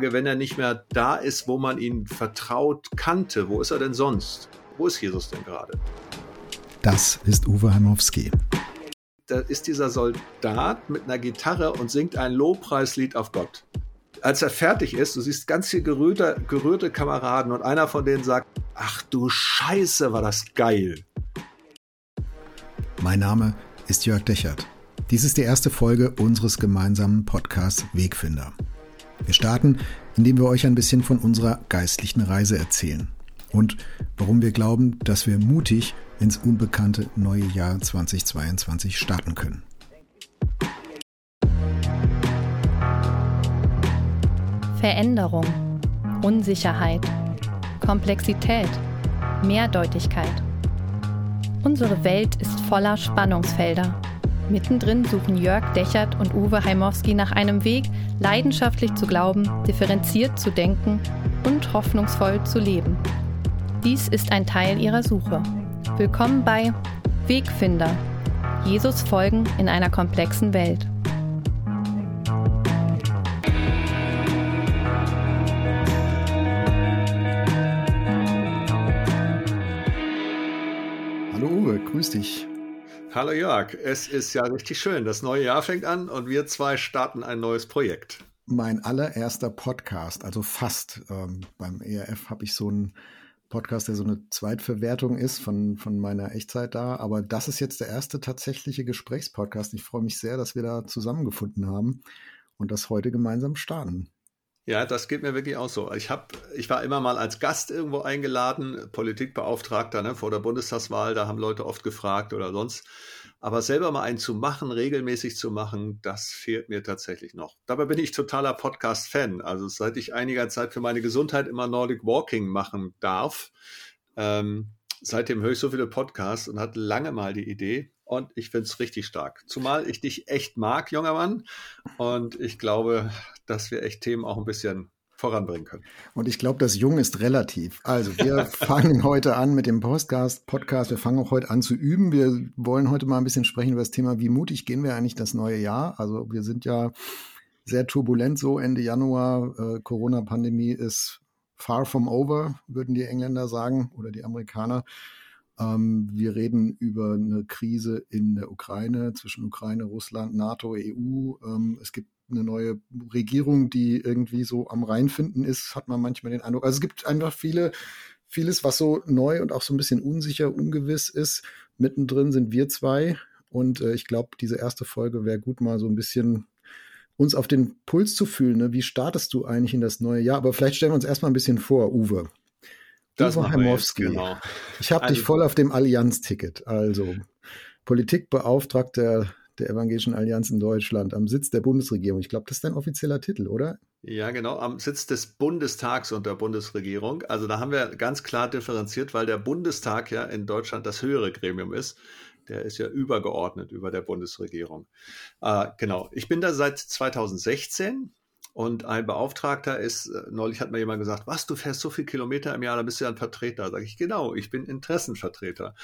Wenn er nicht mehr da ist, wo man ihn vertraut kannte, wo ist er denn sonst? Wo ist Jesus denn gerade? Das ist Uwe Heimowski. Da ist dieser Soldat mit einer Gitarre und singt ein Lobpreislied auf Gott. Als er fertig ist, du siehst ganz viel gerührte, gerührte Kameraden und einer von denen sagt, ach du Scheiße, war das geil. Mein Name ist Jörg Dechert. Dies ist die erste Folge unseres gemeinsamen Podcasts Wegfinder. Wir starten, indem wir euch ein bisschen von unserer geistlichen Reise erzählen und warum wir glauben, dass wir mutig ins unbekannte neue Jahr 2022 starten können. Veränderung, Unsicherheit, Komplexität, Mehrdeutigkeit. Unsere Welt ist voller Spannungsfelder Mittendrin suchen Jörg Dechert und Uwe Heimowski nach einem Weg, leidenschaftlich zu glauben, differenziert zu denken und hoffnungsvoll zu leben. Dies ist ein Teil ihrer Suche. Willkommen bei Wegfinder. Jesus folgen in einer komplexen Welt. Hallo Uwe, grüß dich. Hallo Jörg, es ist ja richtig schön. Das neue Jahr fängt an und wir zwei starten ein neues Projekt. Mein allererster Podcast, also fast. Ähm, beim ERF habe ich so einen Podcast, der so eine Zweitverwertung ist von, von meiner Echtzeit da. Aber das ist jetzt der erste tatsächliche Gesprächspodcast. Ich freue mich sehr, dass wir da zusammengefunden haben und das heute gemeinsam starten. Ja, das geht mir wirklich auch so. Ich habe, ich war immer mal als Gast irgendwo eingeladen, Politikbeauftragter ne, vor der Bundestagswahl, da haben Leute oft gefragt oder sonst. Aber selber mal einen zu machen, regelmäßig zu machen, das fehlt mir tatsächlich noch. Dabei bin ich totaler Podcast-Fan. Also seit ich einiger Zeit für meine Gesundheit immer Nordic Walking machen darf, ähm, seitdem höre ich so viele Podcasts und hatte lange mal die Idee, und ich finde es richtig stark. Zumal ich dich echt mag, junger Mann. Und ich glaube, dass wir echt Themen auch ein bisschen voranbringen können. Und ich glaube, das Jung ist relativ. Also wir fangen heute an mit dem Podcast, Podcast. Wir fangen auch heute an zu üben. Wir wollen heute mal ein bisschen sprechen über das Thema, wie mutig gehen wir eigentlich das neue Jahr. Also wir sind ja sehr turbulent so Ende Januar. Äh, Corona-Pandemie ist far from over, würden die Engländer sagen oder die Amerikaner. Ähm, wir reden über eine Krise in der Ukraine zwischen Ukraine, Russland, NATO, EU. Ähm, es gibt eine neue Regierung, die irgendwie so am Reinfinden ist, hat man manchmal den Eindruck. Also es gibt einfach viele, vieles, was so neu und auch so ein bisschen unsicher, ungewiss ist. Mittendrin sind wir zwei. Und äh, ich glaube, diese erste Folge wäre gut, mal so ein bisschen uns auf den Puls zu fühlen. Ne? Wie startest du eigentlich in das neue Jahr? Aber vielleicht stellen wir uns erstmal ein bisschen vor, Uwe. Das Uwe Heimowski. Genau. Ich habe also, dich voll auf dem Allianz-Ticket. Also Politikbeauftragter der Evangelischen Allianz in Deutschland am Sitz der Bundesregierung. Ich glaube, das ist dein offizieller Titel, oder? Ja, genau, am Sitz des Bundestags und der Bundesregierung. Also da haben wir ganz klar differenziert, weil der Bundestag ja in Deutschland das höhere Gremium ist. Der ist ja übergeordnet über der Bundesregierung. Äh, genau, ich bin da seit 2016 und ein Beauftragter ist, äh, neulich hat mir jemand gesagt, was, du fährst so viel Kilometer im Jahr, da bist du ja ein Vertreter. Sag ich, genau, ich bin Interessenvertreter.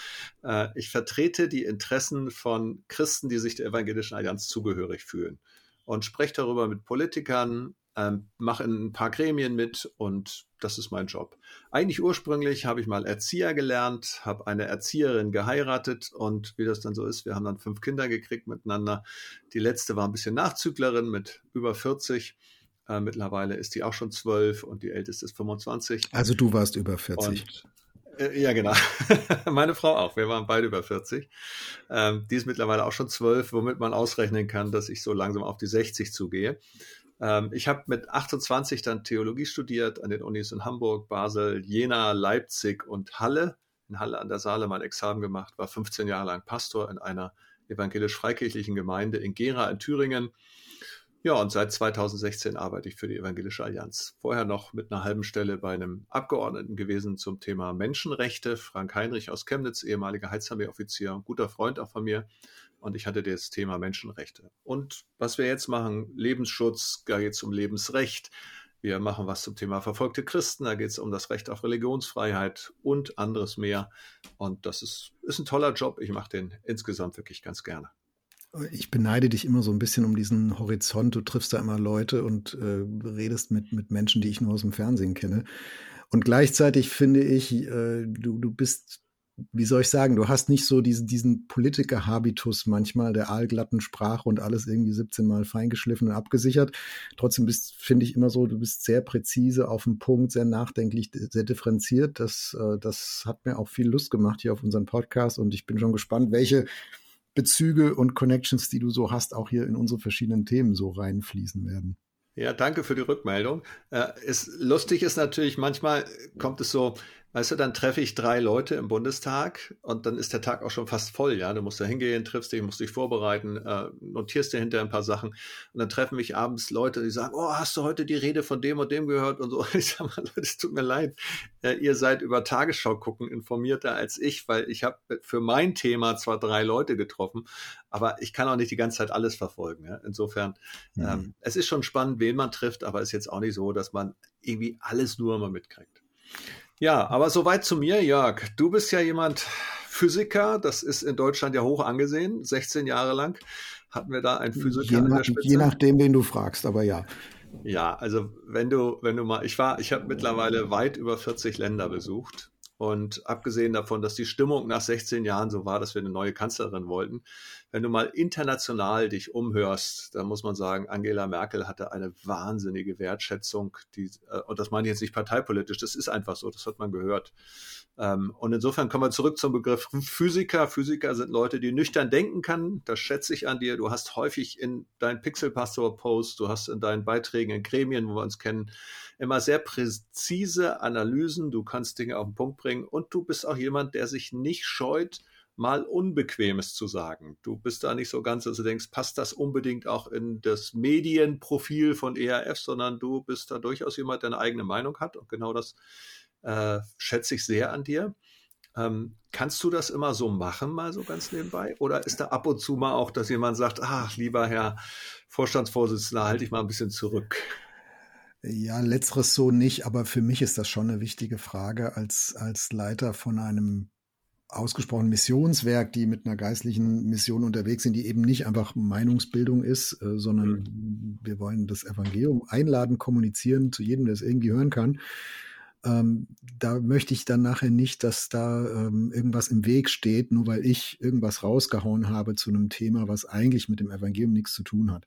Äh, ich vertrete die Interessen von Christen, die sich der Evangelischen Allianz zugehörig fühlen. Und spreche darüber mit Politikern, ähm, mache in ein paar Gremien mit und das ist mein Job. Eigentlich ursprünglich habe ich mal Erzieher gelernt, habe eine Erzieherin geheiratet und wie das dann so ist, wir haben dann fünf Kinder gekriegt miteinander. Die letzte war ein bisschen Nachzüglerin mit über 40 äh, mittlerweile ist die auch schon zwölf und die älteste ist 25. Also du warst über 40. Und, äh, ja, genau. Meine Frau auch. Wir waren beide über 40. Ähm, die ist mittlerweile auch schon zwölf, womit man ausrechnen kann, dass ich so langsam auf die 60 zugehe. Ähm, ich habe mit 28 dann Theologie studiert an den Unis in Hamburg, Basel, Jena, Leipzig und Halle. In Halle an der Saale mein Examen gemacht, war 15 Jahre lang Pastor in einer evangelisch-freikirchlichen Gemeinde in Gera in Thüringen ja, und seit 2016 arbeite ich für die Evangelische Allianz. Vorher noch mit einer halben Stelle bei einem Abgeordneten gewesen zum Thema Menschenrechte. Frank Heinrich aus Chemnitz, ehemaliger Heizarmee-Offizier, guter Freund auch von mir. Und ich hatte das Thema Menschenrechte. Und was wir jetzt machen, Lebensschutz, da geht es um Lebensrecht. Wir machen was zum Thema verfolgte Christen, da geht es um das Recht auf Religionsfreiheit und anderes mehr. Und das ist, ist ein toller Job. Ich mache den insgesamt wirklich ganz gerne. Ich beneide dich immer so ein bisschen um diesen Horizont. Du triffst da immer Leute und äh, redest mit, mit Menschen, die ich nur aus dem Fernsehen kenne. Und gleichzeitig finde ich, äh, du, du bist wie soll ich sagen, du hast nicht so diesen, diesen Politiker-Habitus manchmal der aalglatten Sprache und alles irgendwie 17 Mal feingeschliffen und abgesichert. Trotzdem bist, finde ich immer so, du bist sehr präzise auf den Punkt, sehr nachdenklich, sehr differenziert. Das, äh, das hat mir auch viel Lust gemacht hier auf unseren Podcast und ich bin schon gespannt, welche Bezüge und Connections, die du so hast, auch hier in unsere verschiedenen Themen so reinfließen werden. Ja, danke für die Rückmeldung. Äh, ist, lustig ist natürlich, manchmal kommt es so, Weißt du, dann treffe ich drei Leute im Bundestag und dann ist der Tag auch schon fast voll, ja. Du musst da hingehen, triffst dich, musst dich vorbereiten, äh, notierst dir hinterher ein paar Sachen und dann treffen mich abends Leute, die sagen, oh, hast du heute die Rede von dem und dem gehört und so. Ich sag mal, Leute, es tut mir leid. Äh, ihr seid über Tagesschau gucken informierter als ich, weil ich habe für mein Thema zwar drei Leute getroffen, aber ich kann auch nicht die ganze Zeit alles verfolgen. Ja? Insofern, mhm. ähm, es ist schon spannend, wen man trifft, aber es ist jetzt auch nicht so, dass man irgendwie alles nur immer mitkriegt. Ja, aber soweit zu mir, Jörg. Du bist ja jemand Physiker, das ist in Deutschland ja hoch angesehen. 16 Jahre lang hatten wir da einen Physiker je, nach, je nachdem, wen du fragst, aber ja. Ja, also wenn du, wenn du mal, ich war, ich habe mittlerweile weit über 40 Länder besucht und abgesehen davon, dass die Stimmung nach 16 Jahren so war, dass wir eine neue Kanzlerin wollten, wenn du mal international dich umhörst, dann muss man sagen, Angela Merkel hatte eine wahnsinnige Wertschätzung, die, äh, und das meine ich jetzt nicht parteipolitisch, das ist einfach so, das hat man gehört. Ähm, und insofern kommen wir zurück zum Begriff Physiker. Physiker sind Leute, die nüchtern denken können. Das schätze ich an dir. Du hast häufig in deinen Pixel-Pastor-Posts, du hast in deinen Beiträgen in Gremien, wo wir uns kennen, immer sehr präzise Analysen. Du kannst Dinge auf den Punkt bringen und du bist auch jemand, der sich nicht scheut, mal Unbequemes zu sagen. Du bist da nicht so ganz, dass du denkst, passt das unbedingt auch in das Medienprofil von ERF, sondern du bist da durchaus jemand, der eine eigene Meinung hat. Und genau das äh, schätze ich sehr an dir. Ähm, kannst du das immer so machen, mal so ganz nebenbei? Oder ist da ab und zu mal auch, dass jemand sagt, ach, lieber Herr Vorstandsvorsitzender, halte ich mal ein bisschen zurück? Ja, letzteres so nicht, aber für mich ist das schon eine wichtige Frage als, als Leiter von einem ausgesprochen Missionswerk, die mit einer geistlichen Mission unterwegs sind, die eben nicht einfach Meinungsbildung ist, äh, sondern mhm. wir wollen das Evangelium einladen, kommunizieren zu jedem, der es irgendwie hören kann ähm, da möchte ich dann nachher nicht, dass da ähm, irgendwas im Weg steht, nur weil ich irgendwas rausgehauen habe zu einem Thema, was eigentlich mit dem Evangelium nichts zu tun hat.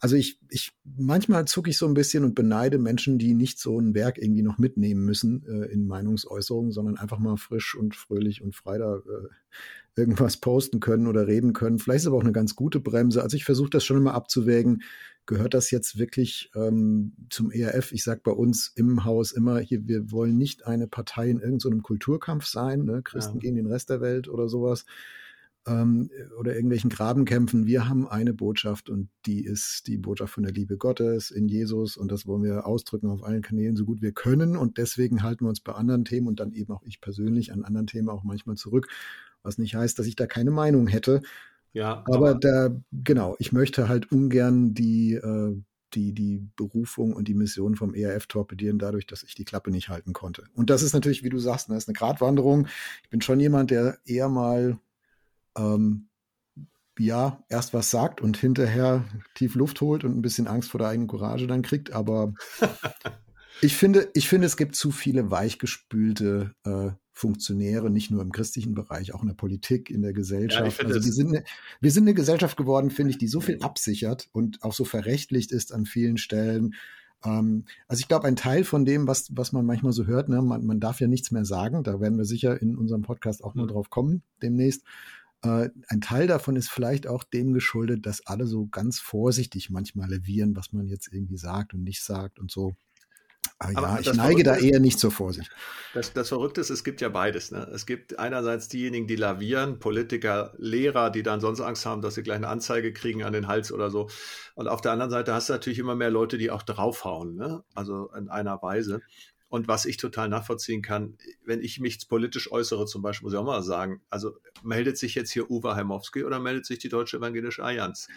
Also ich, ich manchmal zucke ich so ein bisschen und beneide Menschen, die nicht so ein Werk irgendwie noch mitnehmen müssen äh, in Meinungsäußerungen, sondern einfach mal frisch und fröhlich und frei da äh, irgendwas posten können oder reden können. Vielleicht ist aber auch eine ganz gute Bremse. Also ich versuche das schon immer abzuwägen gehört das jetzt wirklich ähm, zum ERF? Ich sage bei uns im Haus immer, hier, wir wollen nicht eine Partei in irgendeinem Kulturkampf sein, ne? Christen ja. gegen den Rest der Welt oder sowas ähm, oder irgendwelchen Grabenkämpfen. Wir haben eine Botschaft und die ist die Botschaft von der Liebe Gottes in Jesus und das wollen wir ausdrücken auf allen Kanälen so gut wir können und deswegen halten wir uns bei anderen Themen und dann eben auch ich persönlich an anderen Themen auch manchmal zurück, was nicht heißt, dass ich da keine Meinung hätte. Ja, aber, da, genau, ich möchte halt ungern die, äh, die, die Berufung und die Mission vom ERF torpedieren, dadurch, dass ich die Klappe nicht halten konnte. Und das ist natürlich, wie du sagst, das ne, ist eine Gratwanderung. Ich bin schon jemand, der eher mal ähm, ja, erst was sagt und hinterher tief Luft holt und ein bisschen Angst vor der eigenen Courage dann kriegt, aber ich finde, ich finde, es gibt zu viele weichgespülte äh, Funktionäre, nicht nur im christlichen Bereich, auch in der Politik, in der Gesellschaft. Ja, also wir sind, eine, wir sind eine Gesellschaft geworden, finde ich, die so viel absichert und auch so verrechtlicht ist an vielen Stellen. Ähm, also ich glaube, ein Teil von dem, was, was man manchmal so hört, ne, man, man darf ja nichts mehr sagen, da werden wir sicher in unserem Podcast auch mhm. noch drauf kommen demnächst. Äh, ein Teil davon ist vielleicht auch dem geschuldet, dass alle so ganz vorsichtig manchmal levieren, was man jetzt irgendwie sagt und nicht sagt und so. Ah, ja, ich neige da eher nicht zur Vorsicht. Das, das Verrückte ist, es gibt ja beides. Ne? Es gibt einerseits diejenigen, die lavieren, Politiker, Lehrer, die dann sonst Angst haben, dass sie gleich eine Anzeige kriegen an den Hals oder so. Und auf der anderen Seite hast du natürlich immer mehr Leute, die auch draufhauen, ne? also in einer Weise. Und was ich total nachvollziehen kann, wenn ich mich politisch äußere, zum Beispiel, muss ich auch mal sagen, also meldet sich jetzt hier Uwe Heimowski oder meldet sich die Deutsche Evangelische Allianz?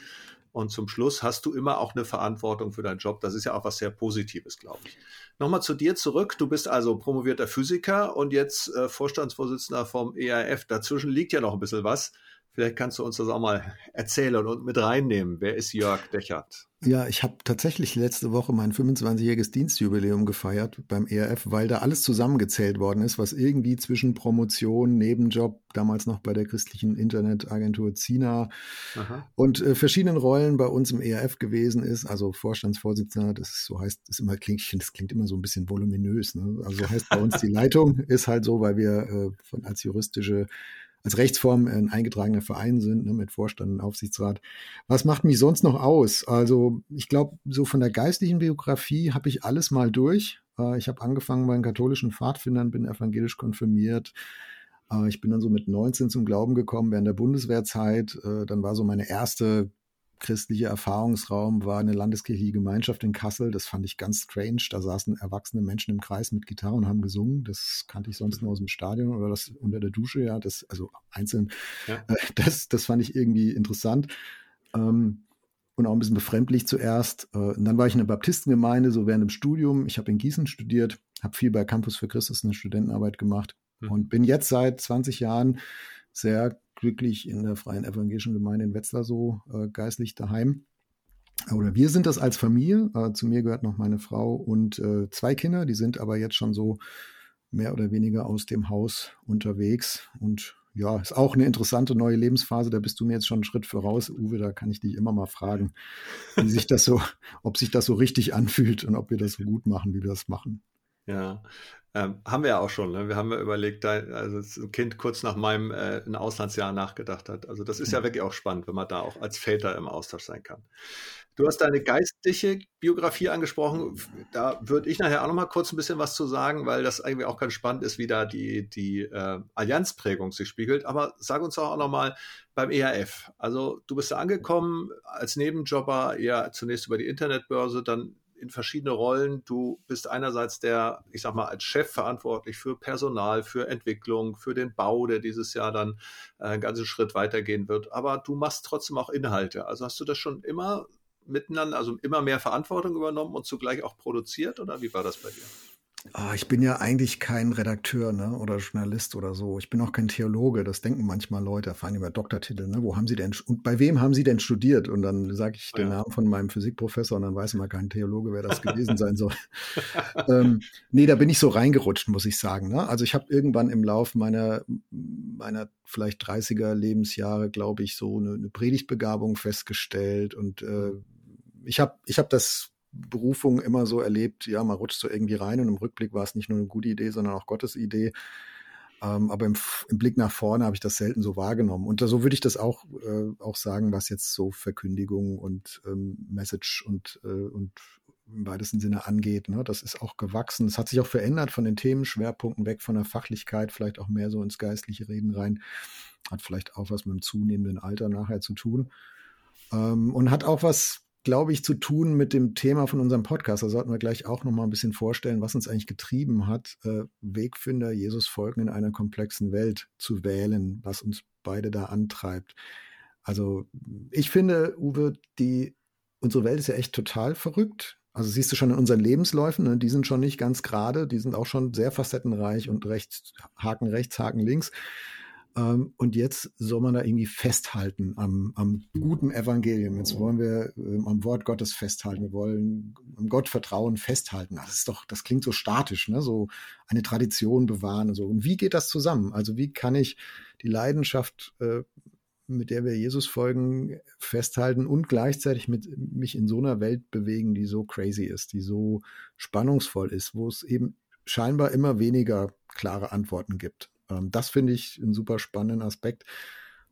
Und zum Schluss hast du immer auch eine Verantwortung für deinen Job. Das ist ja auch was sehr Positives, glaube ich. Nochmal zu dir zurück. Du bist also promovierter Physiker und jetzt äh, Vorstandsvorsitzender vom EIF. Dazwischen liegt ja noch ein bisschen was. Vielleicht kannst du uns das auch mal erzählen und mit reinnehmen. Wer ist Jörg Dechert? Ja, ich habe tatsächlich letzte Woche mein 25-jähriges Dienstjubiläum gefeiert beim ERF, weil da alles zusammengezählt worden ist, was irgendwie zwischen Promotion, Nebenjob, damals noch bei der christlichen Internetagentur Zina Aha. und äh, verschiedenen Rollen bei uns im ERF gewesen ist. Also Vorstandsvorsitzender, das ist, so heißt, ist immer klingt, das klingt immer so ein bisschen voluminös. Ne? Also so heißt bei uns die Leitung ist halt so, weil wir äh, von, als juristische als Rechtsform ein eingetragener Verein sind, ne, mit Vorstand und Aufsichtsrat. Was macht mich sonst noch aus? Also ich glaube, so von der geistlichen Biografie habe ich alles mal durch. Äh, ich habe angefangen bei den katholischen Pfadfindern, bin evangelisch konfirmiert. Äh, ich bin dann so mit 19 zum Glauben gekommen während der Bundeswehrzeit. Äh, dann war so meine erste christliche Erfahrungsraum war eine landeskirchliche Gemeinschaft in Kassel. Das fand ich ganz strange. Da saßen erwachsene Menschen im Kreis mit Gitarre und haben gesungen. Das kannte ich sonst nur aus dem Stadion oder das unter der Dusche, ja. Das, also einzeln. Ja. Äh, das, das fand ich irgendwie interessant. Ähm, und auch ein bisschen befremdlich zuerst. Äh, und dann war ich in der Baptistengemeinde, so während dem Studium. Ich habe in Gießen studiert, habe viel bei Campus für Christus eine Studentenarbeit gemacht mhm. und bin jetzt seit 20 Jahren sehr glücklich in der Freien Evangelischen Gemeinde in Wetzlar so äh, geistlich daheim. Oder wir sind das als Familie. Äh, zu mir gehört noch meine Frau und äh, zwei Kinder, die sind aber jetzt schon so mehr oder weniger aus dem Haus unterwegs. Und ja, ist auch eine interessante neue Lebensphase. Da bist du mir jetzt schon einen Schritt voraus, Uwe. Da kann ich dich immer mal fragen, wie sich das so, ob sich das so richtig anfühlt und ob wir das so gut machen, wie wir das machen. Ja, ähm, haben wir ja auch schon. Ne? Wir haben ja überlegt, da, also ein Kind kurz nach meinem äh, Auslandsjahr nachgedacht hat. Also das ist ja mhm. wirklich auch spannend, wenn man da auch als Väter im Austausch sein kann. Du hast deine geistliche Biografie angesprochen. Da würde ich nachher auch noch mal kurz ein bisschen was zu sagen, weil das irgendwie auch ganz spannend ist, wie da die, die äh, Allianzprägung sich spiegelt. Aber sag uns auch noch mal beim ERF. Also du bist da angekommen als Nebenjobber, eher zunächst über die Internetbörse, dann in verschiedene Rollen. Du bist einerseits der, ich sag mal, als Chef verantwortlich für Personal, für Entwicklung, für den Bau, der dieses Jahr dann äh, einen ganzen Schritt weitergehen wird. Aber du machst trotzdem auch Inhalte. Also hast du das schon immer miteinander, also immer mehr Verantwortung übernommen und zugleich auch produziert oder wie war das bei dir? Oh, ich bin ja eigentlich kein Redakteur ne, oder Journalist oder so. Ich bin auch kein Theologe. Das denken manchmal Leute, vor allem über Doktortitel. Ne? Wo haben sie denn und bei wem haben sie denn studiert? Und dann sage ich den ja. Namen von meinem Physikprofessor und dann weiß man kein Theologe, wer das gewesen sein soll. ähm, nee, da bin ich so reingerutscht, muss ich sagen. Ne? Also ich habe irgendwann im Lauf meiner, meiner vielleicht 30er Lebensjahre, glaube ich, so eine, eine Predigtbegabung festgestellt. Und äh, ich habe ich hab das Berufung immer so erlebt, ja, man rutscht so irgendwie rein und im Rückblick war es nicht nur eine gute Idee, sondern auch Gottes Idee. Ähm, aber im, im, Blick nach vorne habe ich das selten so wahrgenommen. Und so würde ich das auch, äh, auch sagen, was jetzt so Verkündigung und ähm, Message und, äh, und im weitesten Sinne angeht. Ne? Das ist auch gewachsen. Es hat sich auch verändert von den Themenschwerpunkten weg von der Fachlichkeit, vielleicht auch mehr so ins geistliche Reden rein. Hat vielleicht auch was mit dem zunehmenden Alter nachher zu tun. Ähm, und hat auch was glaube ich, zu tun mit dem Thema von unserem Podcast. Da sollten wir gleich auch noch mal ein bisschen vorstellen, was uns eigentlich getrieben hat, äh, Wegfinder Jesus folgen in einer komplexen Welt zu wählen, was uns beide da antreibt. Also ich finde, Uwe, die unsere Welt ist ja echt total verrückt. Also siehst du schon in unseren Lebensläufen, ne, die sind schon nicht ganz gerade, die sind auch schon sehr facettenreich und rechts, Haken rechts, Haken links. Ähm, und jetzt soll man da irgendwie festhalten am, am guten Evangelium. Jetzt wollen wir ähm, am Wort Gottes festhalten. Wir wollen am Gott vertrauen festhalten. Das ist doch, das klingt so statisch, ne? So eine Tradition bewahren und so. Und wie geht das zusammen? Also wie kann ich die Leidenschaft, äh, mit der wir Jesus folgen, festhalten und gleichzeitig mit mich in so einer Welt bewegen, die so crazy ist, die so spannungsvoll ist, wo es eben scheinbar immer weniger klare Antworten gibt. Ähm, das finde ich einen super spannenden Aspekt.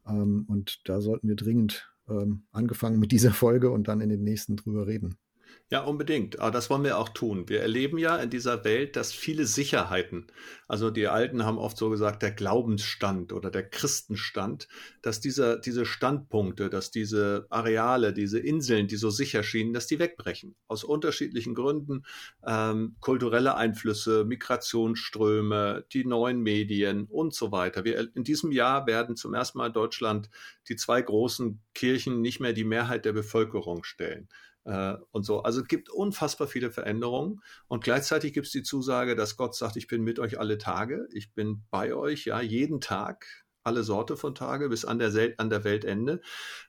Ähm, und da sollten wir dringend ähm, angefangen mit dieser Folge und dann in den nächsten drüber reden. Ja, unbedingt. Aber das wollen wir auch tun. Wir erleben ja in dieser Welt, dass viele Sicherheiten, also die Alten haben oft so gesagt, der Glaubensstand oder der Christenstand, dass diese, diese Standpunkte, dass diese Areale, diese Inseln, die so sicher schienen, dass die wegbrechen. Aus unterschiedlichen Gründen. Ähm, kulturelle Einflüsse, Migrationsströme, die neuen Medien und so weiter. Wir, in diesem Jahr werden zum ersten Mal in Deutschland die zwei großen Kirchen nicht mehr die Mehrheit der Bevölkerung stellen äh, und so. Also es gibt unfassbar viele Veränderungen und gleichzeitig gibt es die Zusage, dass Gott sagt, ich bin mit euch alle Tage, ich bin bei euch, ja, jeden Tag alle Sorte von Tage bis an der, an der Weltende.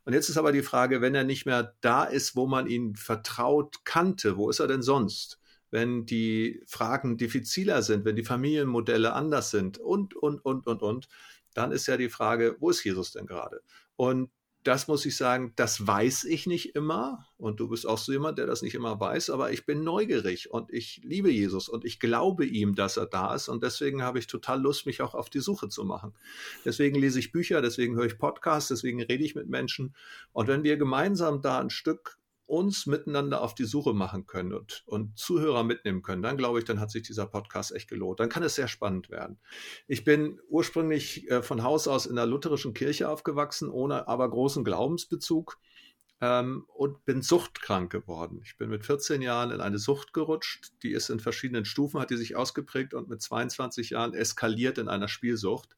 Und jetzt ist aber die Frage, wenn er nicht mehr da ist, wo man ihn vertraut kannte, wo ist er denn sonst? Wenn die Fragen diffiziler sind, wenn die Familienmodelle anders sind und, und, und, und, und, dann ist ja die Frage, wo ist Jesus denn gerade? Und das muss ich sagen, das weiß ich nicht immer. Und du bist auch so jemand, der das nicht immer weiß, aber ich bin neugierig und ich liebe Jesus und ich glaube ihm, dass er da ist. Und deswegen habe ich total Lust, mich auch auf die Suche zu machen. Deswegen lese ich Bücher, deswegen höre ich Podcasts, deswegen rede ich mit Menschen. Und wenn wir gemeinsam da ein Stück uns miteinander auf die Suche machen können und, und Zuhörer mitnehmen können, dann glaube ich, dann hat sich dieser Podcast echt gelohnt. Dann kann es sehr spannend werden. Ich bin ursprünglich äh, von Haus aus in der lutherischen Kirche aufgewachsen, ohne aber großen Glaubensbezug ähm, und bin suchtkrank geworden. Ich bin mit 14 Jahren in eine Sucht gerutscht. Die ist in verschiedenen Stufen, hat die sich ausgeprägt und mit 22 Jahren eskaliert in einer Spielsucht.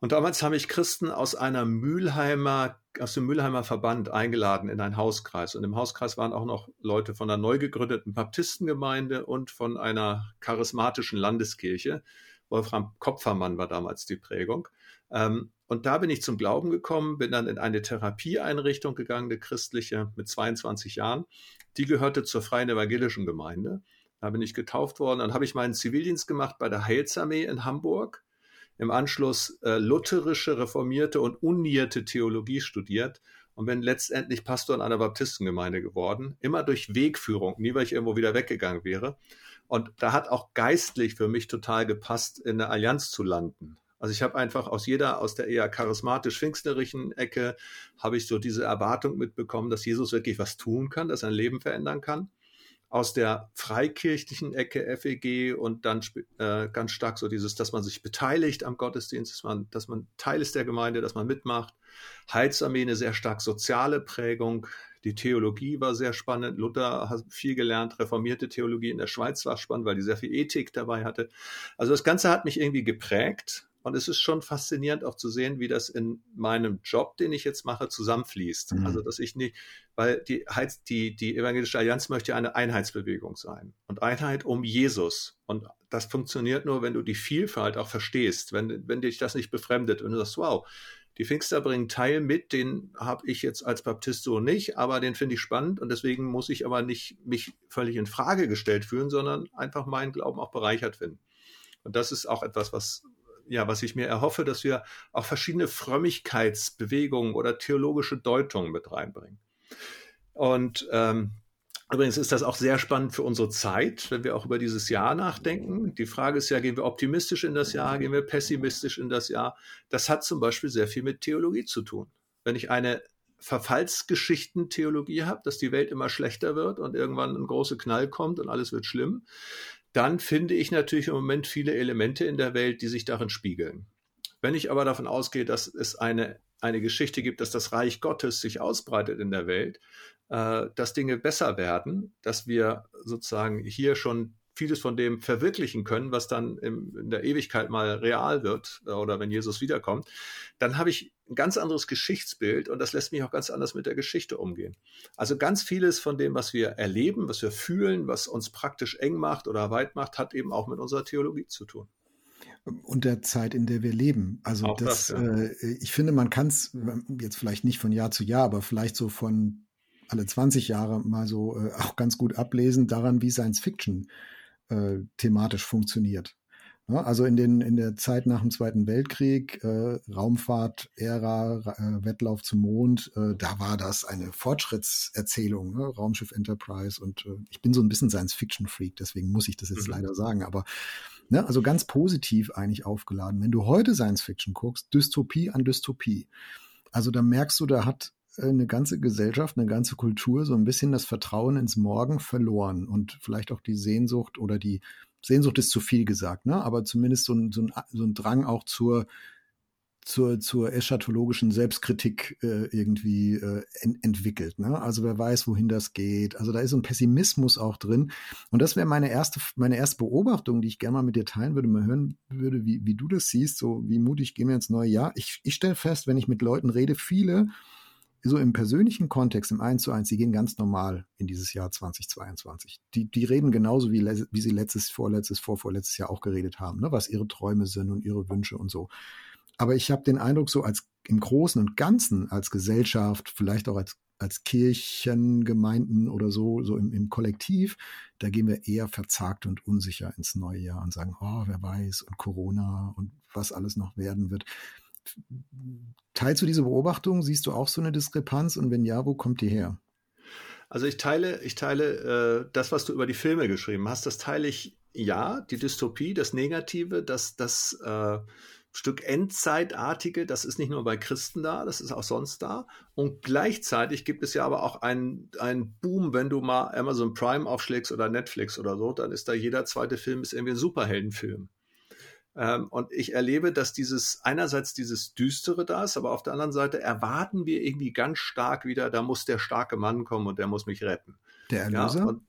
Und damals haben mich Christen aus einer Mülheimer, aus dem Mülheimer Verband eingeladen in einen Hauskreis. Und im Hauskreis waren auch noch Leute von einer neu gegründeten Baptistengemeinde und von einer charismatischen Landeskirche. Wolfram Kopfermann war damals die Prägung. Ähm, und da bin ich zum Glauben gekommen, bin dann in eine Therapieeinrichtung gegangen, eine christliche, mit 22 Jahren. Die gehörte zur Freien Evangelischen Gemeinde. Da bin ich getauft worden. Dann habe ich meinen Zivildienst gemacht bei der Heilsarmee in Hamburg im Anschluss äh, lutherische, reformierte und unierte Theologie studiert und bin letztendlich Pastor in einer Baptistengemeinde geworden. Immer durch Wegführung, nie weil ich irgendwo wieder weggegangen wäre. Und da hat auch geistlich für mich total gepasst, in der Allianz zu landen. Also ich habe einfach aus jeder, aus der eher charismatisch-pfingsterischen Ecke, habe ich so diese Erwartung mitbekommen, dass Jesus wirklich was tun kann, dass er ein Leben verändern kann aus der freikirchlichen Ecke FEG und dann äh, ganz stark so dieses, dass man sich beteiligt am Gottesdienst, dass man, dass man Teil ist der Gemeinde, dass man mitmacht. Heilsarmee eine sehr stark soziale Prägung. Die Theologie war sehr spannend. Luther hat viel gelernt. Reformierte Theologie in der Schweiz war spannend, weil die sehr viel Ethik dabei hatte. Also das Ganze hat mich irgendwie geprägt und es ist schon faszinierend auch zu sehen, wie das in meinem Job, den ich jetzt mache, zusammenfließt. Mhm. Also, dass ich nicht, weil die, die, die Evangelische Allianz möchte eine Einheitsbewegung sein. Und Einheit um Jesus. Und das funktioniert nur, wenn du die Vielfalt auch verstehst, wenn, wenn dich das nicht befremdet und du sagst, wow, die Pfingster bringen Teil mit, den habe ich jetzt als Baptist so nicht, aber den finde ich spannend und deswegen muss ich aber nicht mich völlig in Frage gestellt fühlen, sondern einfach meinen Glauben auch bereichert finden. Und das ist auch etwas, was, ja, was ich mir erhoffe, dass wir auch verschiedene Frömmigkeitsbewegungen oder theologische Deutungen mit reinbringen. Und ähm, übrigens ist das auch sehr spannend für unsere Zeit, wenn wir auch über dieses Jahr nachdenken. Die Frage ist ja, gehen wir optimistisch in das Jahr, gehen wir pessimistisch in das Jahr? Das hat zum Beispiel sehr viel mit Theologie zu tun. Wenn ich eine Verfallsgeschichten-Theologie habe, dass die Welt immer schlechter wird und irgendwann ein großer Knall kommt und alles wird schlimm, dann finde ich natürlich im Moment viele Elemente in der Welt, die sich darin spiegeln. Wenn ich aber davon ausgehe, dass es eine, eine Geschichte gibt, dass das Reich Gottes sich ausbreitet in der Welt, äh, dass Dinge besser werden, dass wir sozusagen hier schon vieles von dem verwirklichen können, was dann im, in der Ewigkeit mal real wird äh, oder wenn Jesus wiederkommt, dann habe ich ein ganz anderes Geschichtsbild und das lässt mich auch ganz anders mit der Geschichte umgehen. Also ganz vieles von dem, was wir erleben, was wir fühlen, was uns praktisch eng macht oder weit macht, hat eben auch mit unserer Theologie zu tun und der Zeit, in der wir leben. Also das, das ja. äh, ich finde, man kann es jetzt vielleicht nicht von Jahr zu Jahr, aber vielleicht so von alle 20 Jahre mal so äh, auch ganz gut ablesen daran, wie Science Fiction äh, thematisch funktioniert. Ja, also in, den, in der Zeit nach dem Zweiten Weltkrieg, äh, Raumfahrt-Ära, äh, Wettlauf zum Mond, äh, da war das eine Fortschrittserzählung, ne? Raumschiff Enterprise und äh, ich bin so ein bisschen Science-Fiction-Freak, deswegen muss ich das jetzt mhm. leider sagen, aber ne, also ganz positiv eigentlich aufgeladen. Wenn du heute Science-Fiction guckst, Dystopie an Dystopie, also da merkst du, da hat eine ganze Gesellschaft, eine ganze Kultur so ein bisschen das Vertrauen ins Morgen verloren und vielleicht auch die Sehnsucht oder die Sehnsucht ist zu viel gesagt, ne? aber zumindest so ein, so ein, so ein Drang auch zur, zur, zur eschatologischen Selbstkritik äh, irgendwie äh, ent entwickelt. Ne? Also wer weiß, wohin das geht. Also da ist so ein Pessimismus auch drin. Und das wäre meine erste, meine erste Beobachtung, die ich gerne mal mit dir teilen würde, mal hören würde, wie, wie du das siehst, so wie mutig gehen wir ins neue Jahr. Ich, ich stelle fest, wenn ich mit Leuten rede, viele so im persönlichen Kontext, im Eins zu eins, die gehen ganz normal in dieses Jahr 2022. Die, die reden genauso, wie, wie sie letztes, vorletztes, vorvorletztes Jahr auch geredet haben, ne? was ihre Träume sind und ihre Wünsche und so. Aber ich habe den Eindruck, so als im Großen und Ganzen, als Gesellschaft, vielleicht auch als, als Kirchengemeinden oder so, so im, im Kollektiv, da gehen wir eher verzagt und unsicher ins neue Jahr und sagen, oh, wer weiß, und Corona und was alles noch werden wird. Teilst du diese Beobachtung? Siehst du auch so eine Diskrepanz? Und wenn ja, wo kommt die her? Also ich teile, ich teile äh, das, was du über die Filme geschrieben hast, das teile ich ja, die Dystopie, das Negative, das, das äh, Stück Endzeitartige, das ist nicht nur bei Christen da, das ist auch sonst da. Und gleichzeitig gibt es ja aber auch einen, Boom, wenn du mal Amazon Prime aufschlägst oder Netflix oder so, dann ist da jeder zweite Film ist irgendwie ein Superheldenfilm. Ähm, und ich erlebe, dass dieses einerseits dieses Düstere da ist, aber auf der anderen Seite erwarten wir irgendwie ganz stark wieder, da muss der starke Mann kommen und der muss mich retten. Der Erlöser? Ja, und,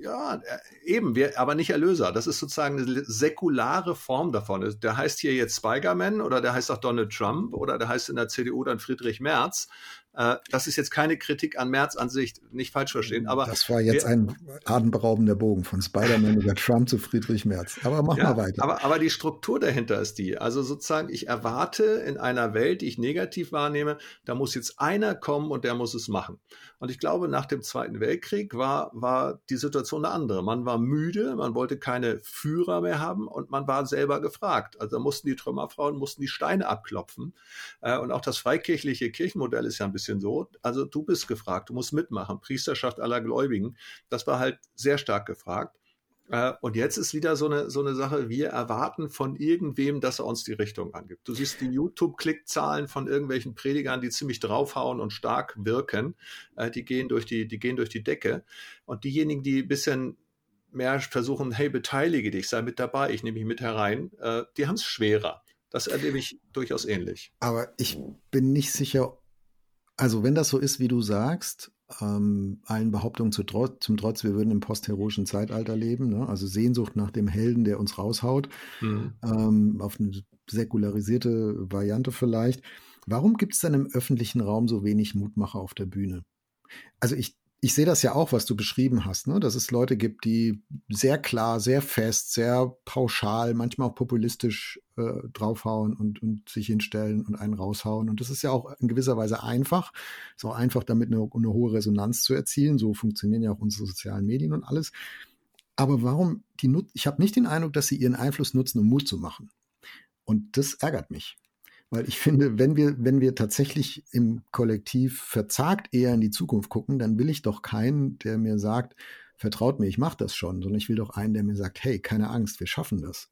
ja, äh, eben, wir, aber nicht Erlöser. Das ist sozusagen eine säkulare Form davon. Der heißt hier jetzt Spider-Man oder der heißt auch Donald Trump oder der heißt in der CDU dann Friedrich Merz. Äh, das ist jetzt keine Kritik an Merz an sich, nicht falsch verstehen. Aber das war jetzt wir, ein atemberaubender Bogen von Spider-Man über Trump zu Friedrich Merz. Aber mach ja, mal weiter. Aber, aber die Struktur dahinter ist die. Also sozusagen, ich erwarte in einer Welt, die ich negativ wahrnehme, da muss jetzt einer kommen und der muss es machen. Und ich glaube, nach dem Zweiten Weltkrieg war, war die Situation eine andere. Man war müde, man wollte keine Führer mehr haben und man war selber gefragt. Also mussten die Trümmerfrauen, mussten die Steine abklopfen. Äh, und auch das freikirchliche Kirchenmodell ist ja ein bisschen bisschen so. Also du bist gefragt, du musst mitmachen. Priesterschaft aller Gläubigen. Das war halt sehr stark gefragt. Äh, und jetzt ist wieder so eine, so eine Sache, wir erwarten von irgendwem, dass er uns die Richtung angibt. Du siehst die YouTube-Klickzahlen von irgendwelchen Predigern, die ziemlich draufhauen und stark wirken. Äh, die gehen durch die, die gehen durch die Decke. Und diejenigen, die ein bisschen mehr versuchen, hey, beteilige dich, sei mit dabei, ich nehme mich mit herein, äh, die haben es schwerer. Das erlebe ich durchaus ähnlich. Aber ich bin nicht sicher, also wenn das so ist, wie du sagst, ähm, allen Behauptungen zu Trotz, zum Trotz, wir würden im postheroischen Zeitalter leben, ne? also Sehnsucht nach dem Helden, der uns raushaut, mhm. ähm, auf eine säkularisierte Variante vielleicht. Warum gibt es denn im öffentlichen Raum so wenig Mutmacher auf der Bühne? Also ich ich sehe das ja auch, was du beschrieben hast, ne? dass es Leute gibt, die sehr klar, sehr fest, sehr pauschal, manchmal auch populistisch äh, draufhauen und, und sich hinstellen und einen raushauen. Und das ist ja auch in gewisser Weise einfach. Ist auch einfach, damit eine, eine hohe Resonanz zu erzielen. So funktionieren ja auch unsere sozialen Medien und alles. Aber warum die Nut ich habe nicht den Eindruck, dass sie ihren Einfluss nutzen, um Mut zu machen. Und das ärgert mich. Weil ich finde, wenn wir, wenn wir tatsächlich im Kollektiv verzagt eher in die Zukunft gucken, dann will ich doch keinen, der mir sagt, vertraut mir, ich mache das schon, sondern ich will doch einen, der mir sagt, hey, keine Angst, wir schaffen das.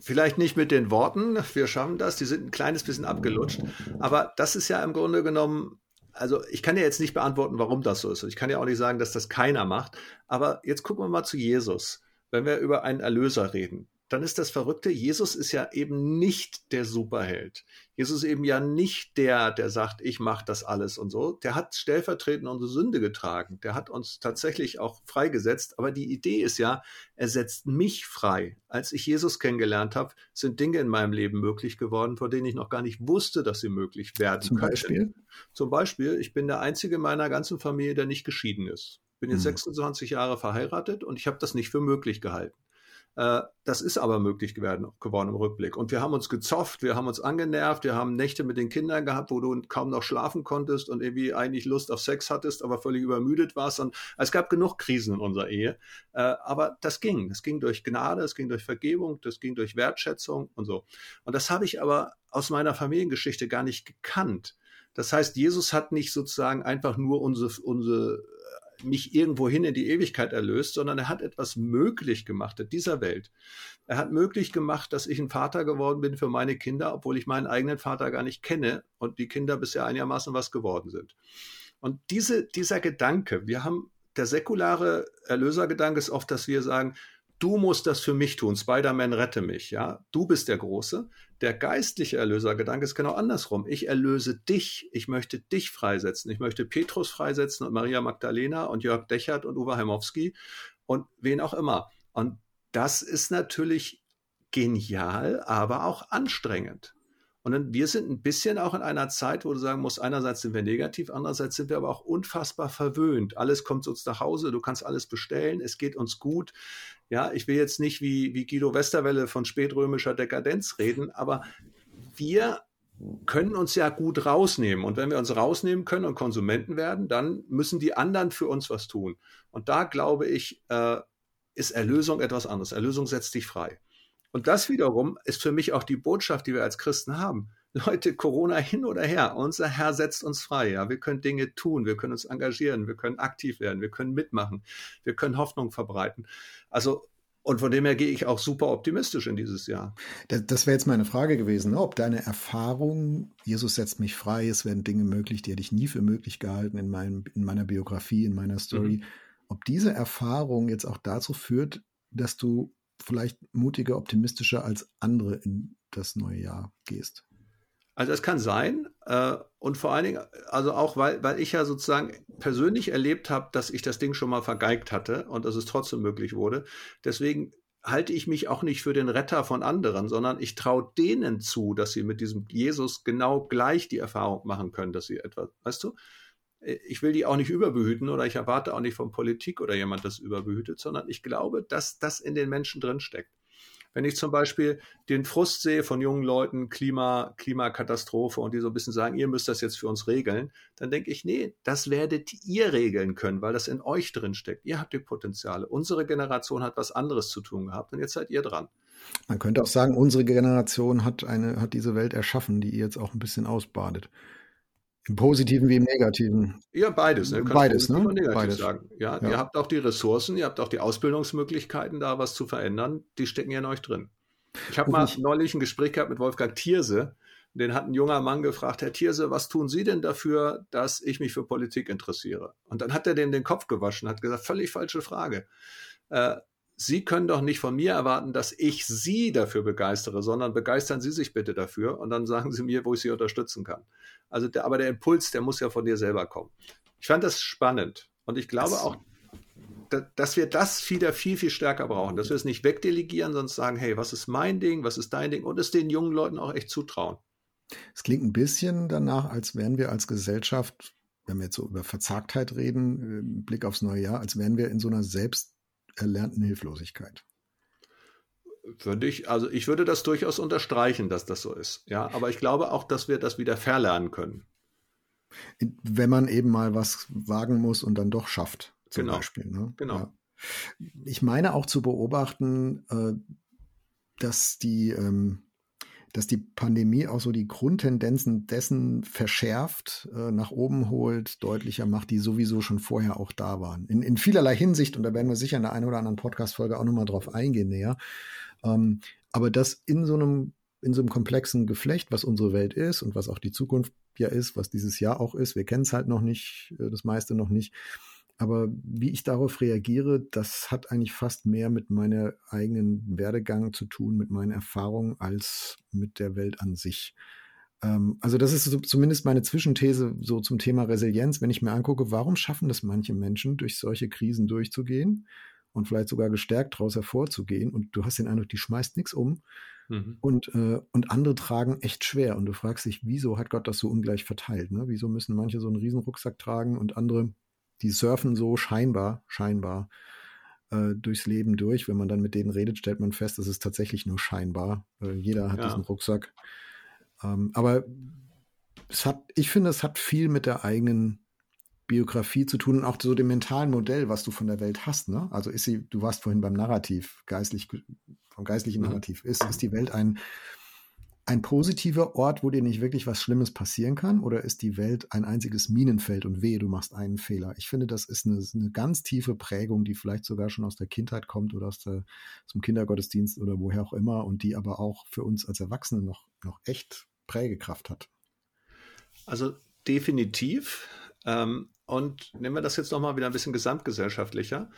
Vielleicht nicht mit den Worten, wir schaffen das, die sind ein kleines bisschen abgelutscht, aber das ist ja im Grunde genommen also ich kann ja jetzt nicht beantworten, warum das so ist. Und ich kann ja auch nicht sagen, dass das keiner macht. Aber jetzt gucken wir mal zu Jesus. Wenn wir über einen Erlöser reden, dann ist das Verrückte, Jesus ist ja eben nicht der Superheld. Jesus ist eben ja nicht der, der sagt, ich mache das alles und so. Der hat stellvertretend unsere Sünde getragen. Der hat uns tatsächlich auch freigesetzt. Aber die Idee ist ja, er setzt mich frei. Als ich Jesus kennengelernt habe, sind Dinge in meinem Leben möglich geworden, vor denen ich noch gar nicht wusste, dass sie möglich werden Zum könnten. Beispiel? Zum Beispiel, ich bin der Einzige in meiner ganzen Familie, der nicht geschieden ist. Bin jetzt hm. 26 Jahre verheiratet und ich habe das nicht für möglich gehalten. Äh, das ist aber möglich geworden, im Rückblick. Und wir haben uns gezofft, wir haben uns angenervt, wir haben Nächte mit den Kindern gehabt, wo du kaum noch schlafen konntest und irgendwie eigentlich Lust auf Sex hattest, aber völlig übermüdet warst. Und es gab genug Krisen in unserer Ehe. Äh, aber das ging. Das ging durch Gnade, es ging durch Vergebung, das ging durch Wertschätzung und so. Und das habe ich aber aus meiner Familiengeschichte gar nicht gekannt. Das heißt, Jesus hat nicht sozusagen einfach nur unsere, unsere mich irgendwohin in die Ewigkeit erlöst, sondern er hat etwas möglich gemacht in dieser Welt. Er hat möglich gemacht, dass ich ein Vater geworden bin für meine Kinder, obwohl ich meinen eigenen Vater gar nicht kenne und die Kinder bisher einigermaßen was geworden sind. Und diese, dieser Gedanke, wir haben, der säkulare Erlösergedanke ist oft, dass wir sagen, du musst das für mich tun. Spider-Man rette mich, ja. Du bist der Große. Der geistliche Erlösergedanke ist genau andersrum. Ich erlöse dich. Ich möchte dich freisetzen. Ich möchte Petrus freisetzen und Maria Magdalena und Jörg Dechert und Uwe Heimowski und wen auch immer. Und das ist natürlich genial, aber auch anstrengend. Und wir sind ein bisschen auch in einer Zeit, wo du sagen musst, einerseits sind wir negativ, andererseits sind wir aber auch unfassbar verwöhnt. Alles kommt zu uns nach Hause, du kannst alles bestellen, es geht uns gut. Ja, ich will jetzt nicht wie, wie Guido Westerwelle von spätrömischer Dekadenz reden, aber wir können uns ja gut rausnehmen. Und wenn wir uns rausnehmen können und Konsumenten werden, dann müssen die anderen für uns was tun. Und da glaube ich, äh, ist Erlösung etwas anderes. Erlösung setzt dich frei. Und das wiederum ist für mich auch die Botschaft, die wir als Christen haben. Leute, Corona hin oder her, unser Herr setzt uns frei. Ja, wir können Dinge tun, wir können uns engagieren, wir können aktiv werden, wir können mitmachen, wir können Hoffnung verbreiten. Also und von dem her gehe ich auch super optimistisch in dieses Jahr. Das, das wäre jetzt meine Frage gewesen, ne? ob deine Erfahrung, Jesus setzt mich frei, es werden Dinge möglich, die hätte ich nie für möglich gehalten in, meinem, in meiner Biografie, in meiner Story, mhm. ob diese Erfahrung jetzt auch dazu führt, dass du vielleicht mutiger, optimistischer als andere in das neue Jahr gehst. Also es kann sein äh, und vor allen Dingen, also auch weil, weil ich ja sozusagen persönlich erlebt habe, dass ich das Ding schon mal vergeigt hatte und dass es trotzdem möglich wurde. Deswegen halte ich mich auch nicht für den Retter von anderen, sondern ich traue denen zu, dass sie mit diesem Jesus genau gleich die Erfahrung machen können, dass sie etwas, weißt du? Ich will die auch nicht überbehüten oder ich erwarte auch nicht von Politik oder jemand das überbehütet, sondern ich glaube, dass das in den Menschen drin steckt. Wenn ich zum Beispiel den Frust sehe von jungen Leuten, Klima, Klimakatastrophe und die so ein bisschen sagen, ihr müsst das jetzt für uns regeln, dann denke ich, nee, das werdet ihr regeln können, weil das in euch drin steckt. Ihr habt die Potenziale. Unsere Generation hat was anderes zu tun gehabt und jetzt seid ihr dran. Man könnte auch sagen, unsere Generation hat eine, hat diese Welt erschaffen, die ihr jetzt auch ein bisschen ausbadet. Im Positiven wie im Negativen. Ja, beides. Ne? Beides, ne? Beides. Sagen. Ja, ja, ihr habt auch die Ressourcen, ihr habt auch die Ausbildungsmöglichkeiten, da was zu verändern. Die stecken ja in euch drin. Ich habe mal neulich ein Gespräch gehabt mit Wolfgang Thierse. Den hat ein junger Mann gefragt, Herr Thierse, was tun Sie denn dafür, dass ich mich für Politik interessiere? Und dann hat er den den Kopf gewaschen, hat gesagt, völlig falsche Frage. Äh, Sie können doch nicht von mir erwarten, dass ich Sie dafür begeistere, sondern begeistern Sie sich bitte dafür und dann sagen Sie mir, wo ich Sie unterstützen kann. Also, der, aber der Impuls, der muss ja von dir selber kommen. Ich fand das spannend und ich glaube auch, dass wir das wieder viel, viel stärker brauchen, dass wir es nicht wegdelegieren, sondern sagen, hey, was ist mein Ding, was ist dein Ding und es den jungen Leuten auch echt zutrauen. Es klingt ein bisschen danach, als wären wir als Gesellschaft, wenn wir jetzt so über Verzagtheit reden, Blick aufs neue Jahr, als wären wir in so einer selbst erlernten Hilflosigkeit. Würde ich, also ich würde das durchaus unterstreichen, dass das so ist. Ja, aber ich glaube auch, dass wir das wieder verlernen können. Wenn man eben mal was wagen muss und dann doch schafft, zum genau. Beispiel. Ne? Genau. Ja. Ich meine auch zu beobachten, äh, dass die ähm, dass die Pandemie auch so die Grundtendenzen dessen verschärft, äh, nach oben holt, deutlicher macht, die sowieso schon vorher auch da waren. In, in vielerlei Hinsicht, und da werden wir sicher in der einen oder anderen Podcast-Folge auch nochmal drauf eingehen näher. Ähm, aber das in so einem in so einem komplexen Geflecht, was unsere Welt ist und was auch die Zukunft ja ist, was dieses Jahr auch ist. Wir kennen es halt noch nicht, äh, das meiste noch nicht. Aber wie ich darauf reagiere, das hat eigentlich fast mehr mit meinem eigenen Werdegang zu tun, mit meinen Erfahrungen, als mit der Welt an sich. Ähm, also das ist so, zumindest meine Zwischenthese so zum Thema Resilienz, wenn ich mir angucke, warum schaffen das manche Menschen, durch solche Krisen durchzugehen und vielleicht sogar gestärkt daraus hervorzugehen. Und du hast den Eindruck, die schmeißt nichts um. Mhm. Und, äh, und andere tragen echt schwer. Und du fragst dich, wieso hat Gott das so ungleich verteilt? Ne? Wieso müssen manche so einen Riesenrucksack tragen und andere die surfen so scheinbar, scheinbar äh, durchs Leben durch. Wenn man dann mit denen redet, stellt man fest, es ist tatsächlich nur scheinbar. Äh, jeder hat ja. diesen Rucksack. Ähm, aber es hat, ich finde, es hat viel mit der eigenen Biografie zu tun und auch so dem mentalen Modell, was du von der Welt hast. Ne? Also ist sie, du warst vorhin beim Narrativ, geistlich, vom geistlichen mhm. Narrativ. Ist, ist die Welt ein ein positiver Ort, wo dir nicht wirklich was Schlimmes passieren kann? Oder ist die Welt ein einziges Minenfeld und wehe, du machst einen Fehler? Ich finde, das ist eine, eine ganz tiefe Prägung, die vielleicht sogar schon aus der Kindheit kommt oder aus, der, aus dem Kindergottesdienst oder woher auch immer und die aber auch für uns als Erwachsene noch, noch echt Prägekraft hat. Also definitiv. Ähm, und nehmen wir das jetzt nochmal wieder ein bisschen gesamtgesellschaftlicher.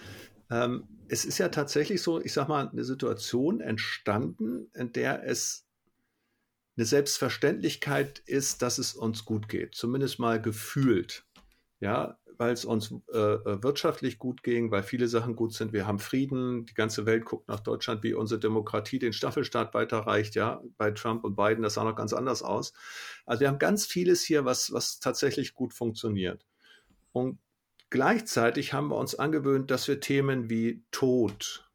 Ähm, es ist ja tatsächlich so, ich sag mal, eine Situation entstanden, in der es eine Selbstverständlichkeit ist, dass es uns gut geht, zumindest mal gefühlt. Ja, weil es uns äh, äh, wirtschaftlich gut ging, weil viele Sachen gut sind. Wir haben Frieden, die ganze Welt guckt nach Deutschland, wie unsere Demokratie den Staffelstaat weiterreicht. Ja, bei Trump und Biden, das sah noch ganz anders aus. Also wir haben ganz vieles hier, was, was tatsächlich gut funktioniert. Und gleichzeitig haben wir uns angewöhnt, dass wir Themen wie Tod,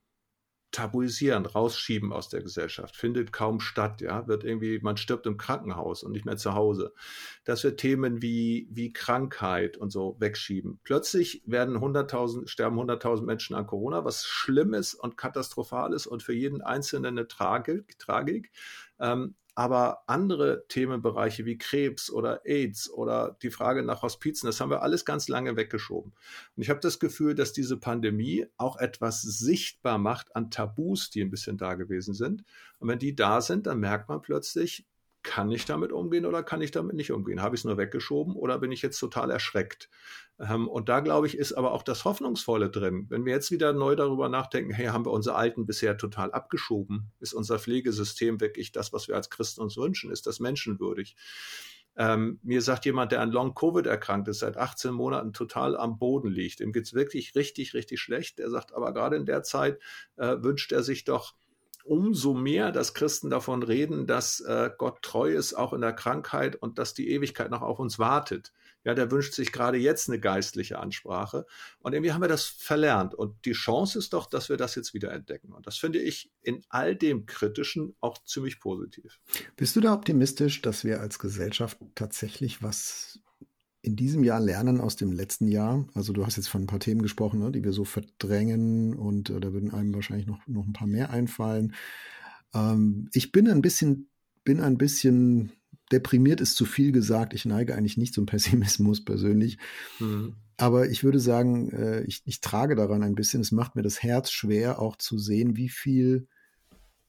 tabuisieren, rausschieben aus der Gesellschaft, findet kaum statt, ja, wird irgendwie, man stirbt im Krankenhaus und nicht mehr zu Hause. Dass wir Themen wie, wie Krankheit und so wegschieben. Plötzlich werden 100.000, sterben 100.000 Menschen an Corona, was schlimm ist und katastrophal ist und für jeden Einzelnen eine Tragik, Tragik. Ähm, aber andere Themenbereiche wie Krebs oder AIDS oder die Frage nach Hospizen, das haben wir alles ganz lange weggeschoben. Und ich habe das Gefühl, dass diese Pandemie auch etwas sichtbar macht an Tabus, die ein bisschen da gewesen sind. Und wenn die da sind, dann merkt man plötzlich, kann ich damit umgehen oder kann ich damit nicht umgehen? Habe ich es nur weggeschoben oder bin ich jetzt total erschreckt? Ähm, und da glaube ich, ist aber auch das Hoffnungsvolle drin. Wenn wir jetzt wieder neu darüber nachdenken, hey, haben wir unsere Alten bisher total abgeschoben? Ist unser Pflegesystem wirklich das, was wir als Christen uns wünschen? Ist das menschenwürdig? Ähm, mir sagt jemand, der an Long-Covid erkrankt ist, seit 18 Monaten total am Boden liegt. Ihm geht es wirklich richtig, richtig schlecht. Er sagt aber gerade in der Zeit äh, wünscht er sich doch umso mehr, dass Christen davon reden, dass äh, Gott treu ist, auch in der Krankheit und dass die Ewigkeit noch auf uns wartet. Ja, der wünscht sich gerade jetzt eine geistliche Ansprache. Und irgendwie haben wir das verlernt. Und die Chance ist doch, dass wir das jetzt wieder entdecken. Und das finde ich in all dem Kritischen auch ziemlich positiv. Bist du da optimistisch, dass wir als Gesellschaft tatsächlich was in diesem Jahr lernen aus dem letzten Jahr? Also du hast jetzt von ein paar Themen gesprochen, ne, die wir so verdrängen und äh, da würden einem wahrscheinlich noch, noch ein paar mehr einfallen. Ähm, ich bin ein bisschen, bin ein bisschen deprimiert, ist zu viel gesagt. Ich neige eigentlich nicht zum Pessimismus persönlich. Mhm. Aber ich würde sagen, äh, ich, ich trage daran ein bisschen. Es macht mir das Herz schwer, auch zu sehen, wie viel,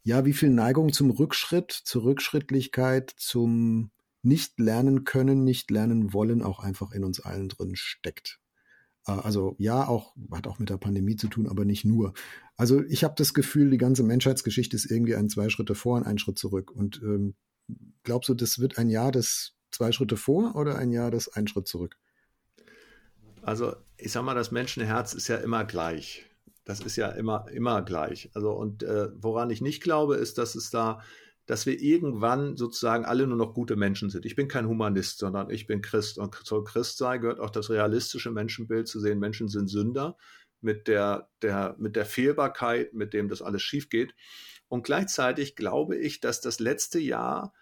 ja, wie viel Neigung zum Rückschritt, zur Rückschrittlichkeit, zum nicht lernen können, nicht lernen wollen, auch einfach in uns allen drin steckt. Äh, also ja, auch hat auch mit der Pandemie zu tun, aber nicht nur. Also ich habe das Gefühl, die ganze Menschheitsgeschichte ist irgendwie ein zwei Schritte vor und ein Schritt zurück. Und ähm, glaubst du, das wird ein Jahr des zwei Schritte vor oder ein Jahr des ein Schritt zurück? Also ich sag mal, das Menschenherz ist ja immer gleich. Das ist ja immer immer gleich. Also und äh, woran ich nicht glaube, ist, dass es da dass wir irgendwann sozusagen alle nur noch gute Menschen sind. Ich bin kein Humanist, sondern ich bin Christ. Und soll Christ sein, gehört auch das realistische Menschenbild zu sehen. Menschen sind Sünder mit der, der, mit der Fehlbarkeit, mit dem das alles schief geht. Und gleichzeitig glaube ich, dass das letzte Jahr,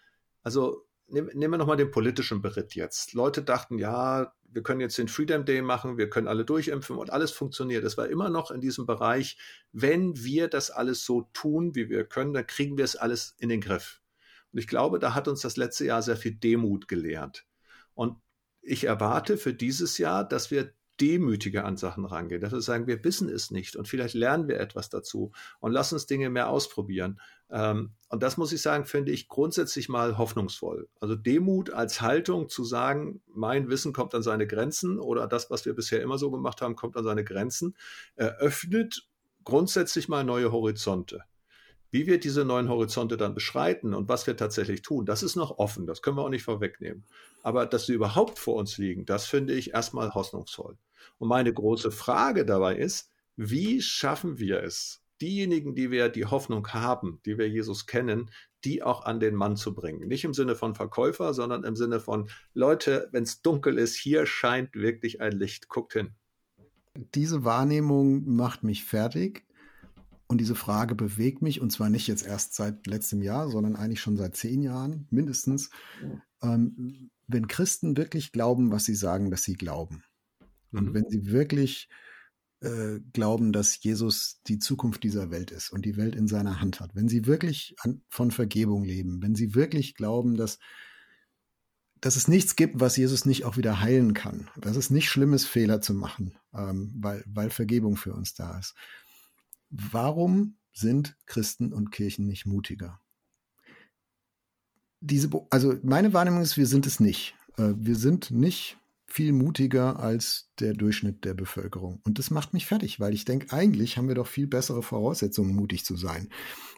also nehmen wir nochmal den politischen Beritt jetzt. Leute dachten, ja, wir können jetzt den Freedom Day machen, wir können alle durchimpfen und alles funktioniert. Es war immer noch in diesem Bereich, wenn wir das alles so tun, wie wir können, dann kriegen wir es alles in den Griff. Und ich glaube, da hat uns das letzte Jahr sehr viel Demut gelehrt. Und ich erwarte für dieses Jahr, dass wir demütiger an Sachen rangehen, dass wir sagen, wir wissen es nicht und vielleicht lernen wir etwas dazu und lass uns Dinge mehr ausprobieren. Ähm, und das muss ich sagen, finde ich grundsätzlich mal hoffnungsvoll. Also Demut als Haltung zu sagen, mein Wissen kommt an seine Grenzen oder das, was wir bisher immer so gemacht haben, kommt an seine Grenzen, eröffnet grundsätzlich mal neue Horizonte. Wie wir diese neuen Horizonte dann beschreiten und was wir tatsächlich tun, das ist noch offen, das können wir auch nicht vorwegnehmen. Aber dass sie überhaupt vor uns liegen, das finde ich erstmal hoffnungsvoll. Und meine große Frage dabei ist, wie schaffen wir es, diejenigen, die wir die Hoffnung haben, die wir Jesus kennen, die auch an den Mann zu bringen. Nicht im Sinne von Verkäufer, sondern im Sinne von Leute, wenn es dunkel ist, hier scheint wirklich ein Licht, guckt hin. Diese Wahrnehmung macht mich fertig und diese Frage bewegt mich und zwar nicht jetzt erst seit letztem Jahr, sondern eigentlich schon seit zehn Jahren mindestens. Ähm, wenn Christen wirklich glauben, was sie sagen, dass sie glauben, und mhm. wenn sie wirklich äh, glauben, dass Jesus die Zukunft dieser Welt ist und die Welt in seiner Hand hat, wenn sie wirklich an, von Vergebung leben, wenn sie wirklich glauben, dass, dass es nichts gibt, was Jesus nicht auch wieder heilen kann, dass es nicht schlimm ist, Fehler zu machen, ähm, weil, weil Vergebung für uns da ist. Warum sind Christen und Kirchen nicht mutiger? Diese, also meine Wahrnehmung ist, wir sind es nicht. Äh, wir sind nicht viel mutiger als der Durchschnitt der Bevölkerung. Und das macht mich fertig, weil ich denke, eigentlich haben wir doch viel bessere Voraussetzungen, mutig zu sein.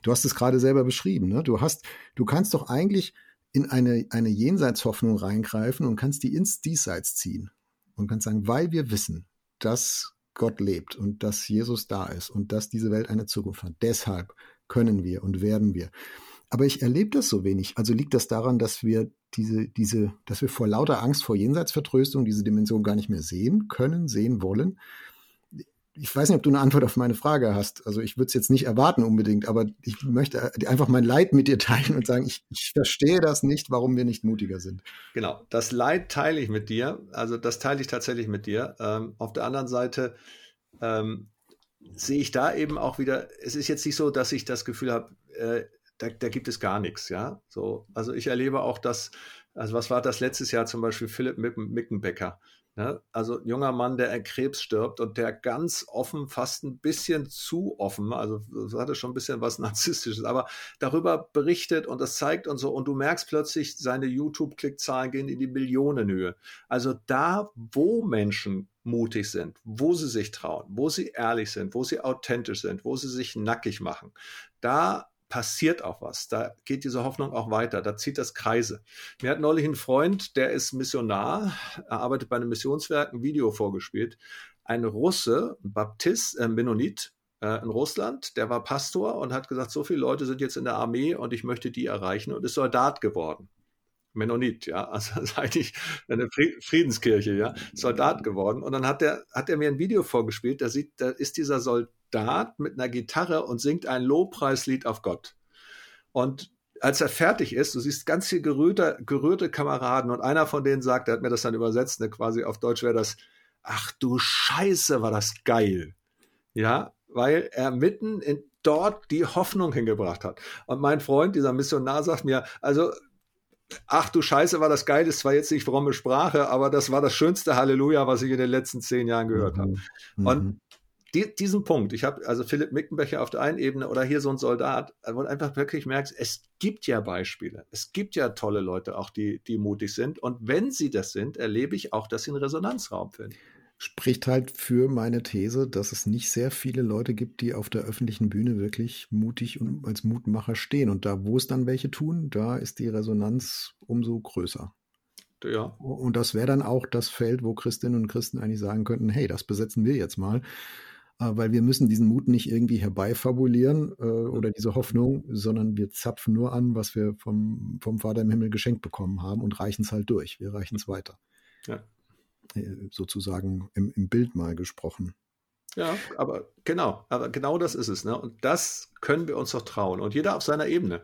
Du hast es gerade selber beschrieben, ne? Du hast, du kannst doch eigentlich in eine, eine Jenseitshoffnung reingreifen und kannst die ins Diesseits ziehen. Und kannst sagen, weil wir wissen, dass Gott lebt und dass Jesus da ist und dass diese Welt eine Zukunft hat. Deshalb können wir und werden wir. Aber ich erlebe das so wenig. Also liegt das daran, dass wir diese, diese, dass wir vor lauter Angst vor Jenseitsvertröstung diese Dimension gar nicht mehr sehen können, sehen wollen. Ich weiß nicht, ob du eine Antwort auf meine Frage hast. Also ich würde es jetzt nicht erwarten unbedingt, aber ich möchte einfach mein Leid mit dir teilen und sagen, ich, ich verstehe das nicht, warum wir nicht mutiger sind. Genau, das Leid teile ich mit dir. Also das teile ich tatsächlich mit dir. Ähm, auf der anderen Seite ähm, sehe ich da eben auch wieder, es ist jetzt nicht so, dass ich das Gefühl habe, äh, da, da, gibt es gar nichts, ja. So, also ich erlebe auch, dass, also was war das letztes Jahr zum Beispiel Philipp Mickenbecker, Ne? Also ein junger Mann, der an Krebs stirbt und der ganz offen, fast ein bisschen zu offen, also das hatte schon ein bisschen was Narzisstisches, aber darüber berichtet und das zeigt und so. Und du merkst plötzlich, seine YouTube-Klickzahlen gehen in die Millionenhöhe. Also da, wo Menschen mutig sind, wo sie sich trauen, wo sie ehrlich sind, wo sie authentisch sind, wo sie sich nackig machen, da passiert auch was. Da geht diese Hoffnung auch weiter. Da zieht das Kreise. Mir hat neulich ein Freund, der ist Missionar, er arbeitet bei einem Missionswerk, ein Video vorgespielt. Ein Russe, ein Baptist, äh, Mennonit äh, in Russland, der war Pastor und hat gesagt, so viele Leute sind jetzt in der Armee und ich möchte die erreichen und ist Soldat geworden. Mennonit, ja, also eigentlich eine Friedenskirche, ja, Soldat geworden. Und dann hat er, hat er mir ein Video vorgespielt, da sieht, da ist dieser Soldat Soldat mit einer Gitarre und singt ein Lobpreislied auf Gott. Und als er fertig ist, du siehst ganz viel gerührte, gerührte Kameraden und einer von denen sagt, er hat mir das dann übersetzt, ne, quasi auf Deutsch wäre das, ach du Scheiße, war das geil. Ja, weil er mitten in dort die Hoffnung hingebracht hat. Und mein Freund, dieser Missionar, sagt mir, also ach du Scheiße, war das geil, ist zwar jetzt nicht fromme Sprache, aber das war das schönste Halleluja, was ich in den letzten zehn Jahren gehört habe. Mhm. Und mhm die, diesen Punkt, ich habe also Philipp Mickenbecher auf der einen Ebene oder hier so ein Soldat, wo du einfach wirklich merkst, es gibt ja Beispiele. Es gibt ja tolle Leute auch, die, die mutig sind. Und wenn sie das sind, erlebe ich auch, dass sie einen Resonanzraum finden. Spricht halt für meine These, dass es nicht sehr viele Leute gibt, die auf der öffentlichen Bühne wirklich mutig und als Mutmacher stehen. Und da, wo es dann welche tun, da ist die Resonanz umso größer. Ja. Und das wäre dann auch das Feld, wo Christinnen und Christen eigentlich sagen könnten, hey, das besetzen wir jetzt mal. Äh, weil wir müssen diesen Mut nicht irgendwie herbeifabulieren äh, oder diese Hoffnung, sondern wir zapfen nur an, was wir vom, vom Vater im Himmel geschenkt bekommen haben und reichen es halt durch. Wir reichen es weiter. Ja. Äh, sozusagen im, im Bild mal gesprochen. Ja, aber genau, aber genau das ist es. Ne? Und das können wir uns doch trauen. Und jeder auf seiner Ebene.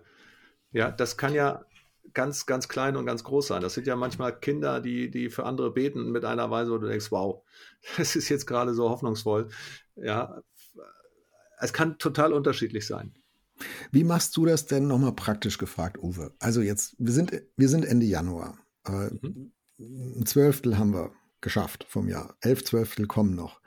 Ja, das kann ja ganz, ganz klein und ganz groß sein. Das sind ja manchmal Kinder, die, die für andere beten mit einer Weise, wo du denkst, wow, das ist jetzt gerade so hoffnungsvoll. Ja, es kann total unterschiedlich sein. Wie machst du das denn nochmal praktisch gefragt, Uwe? Also jetzt, wir sind, wir sind Ende Januar. Äh, mhm. Ein Zwölftel haben wir geschafft vom Jahr. Elf Zwölftel kommen noch.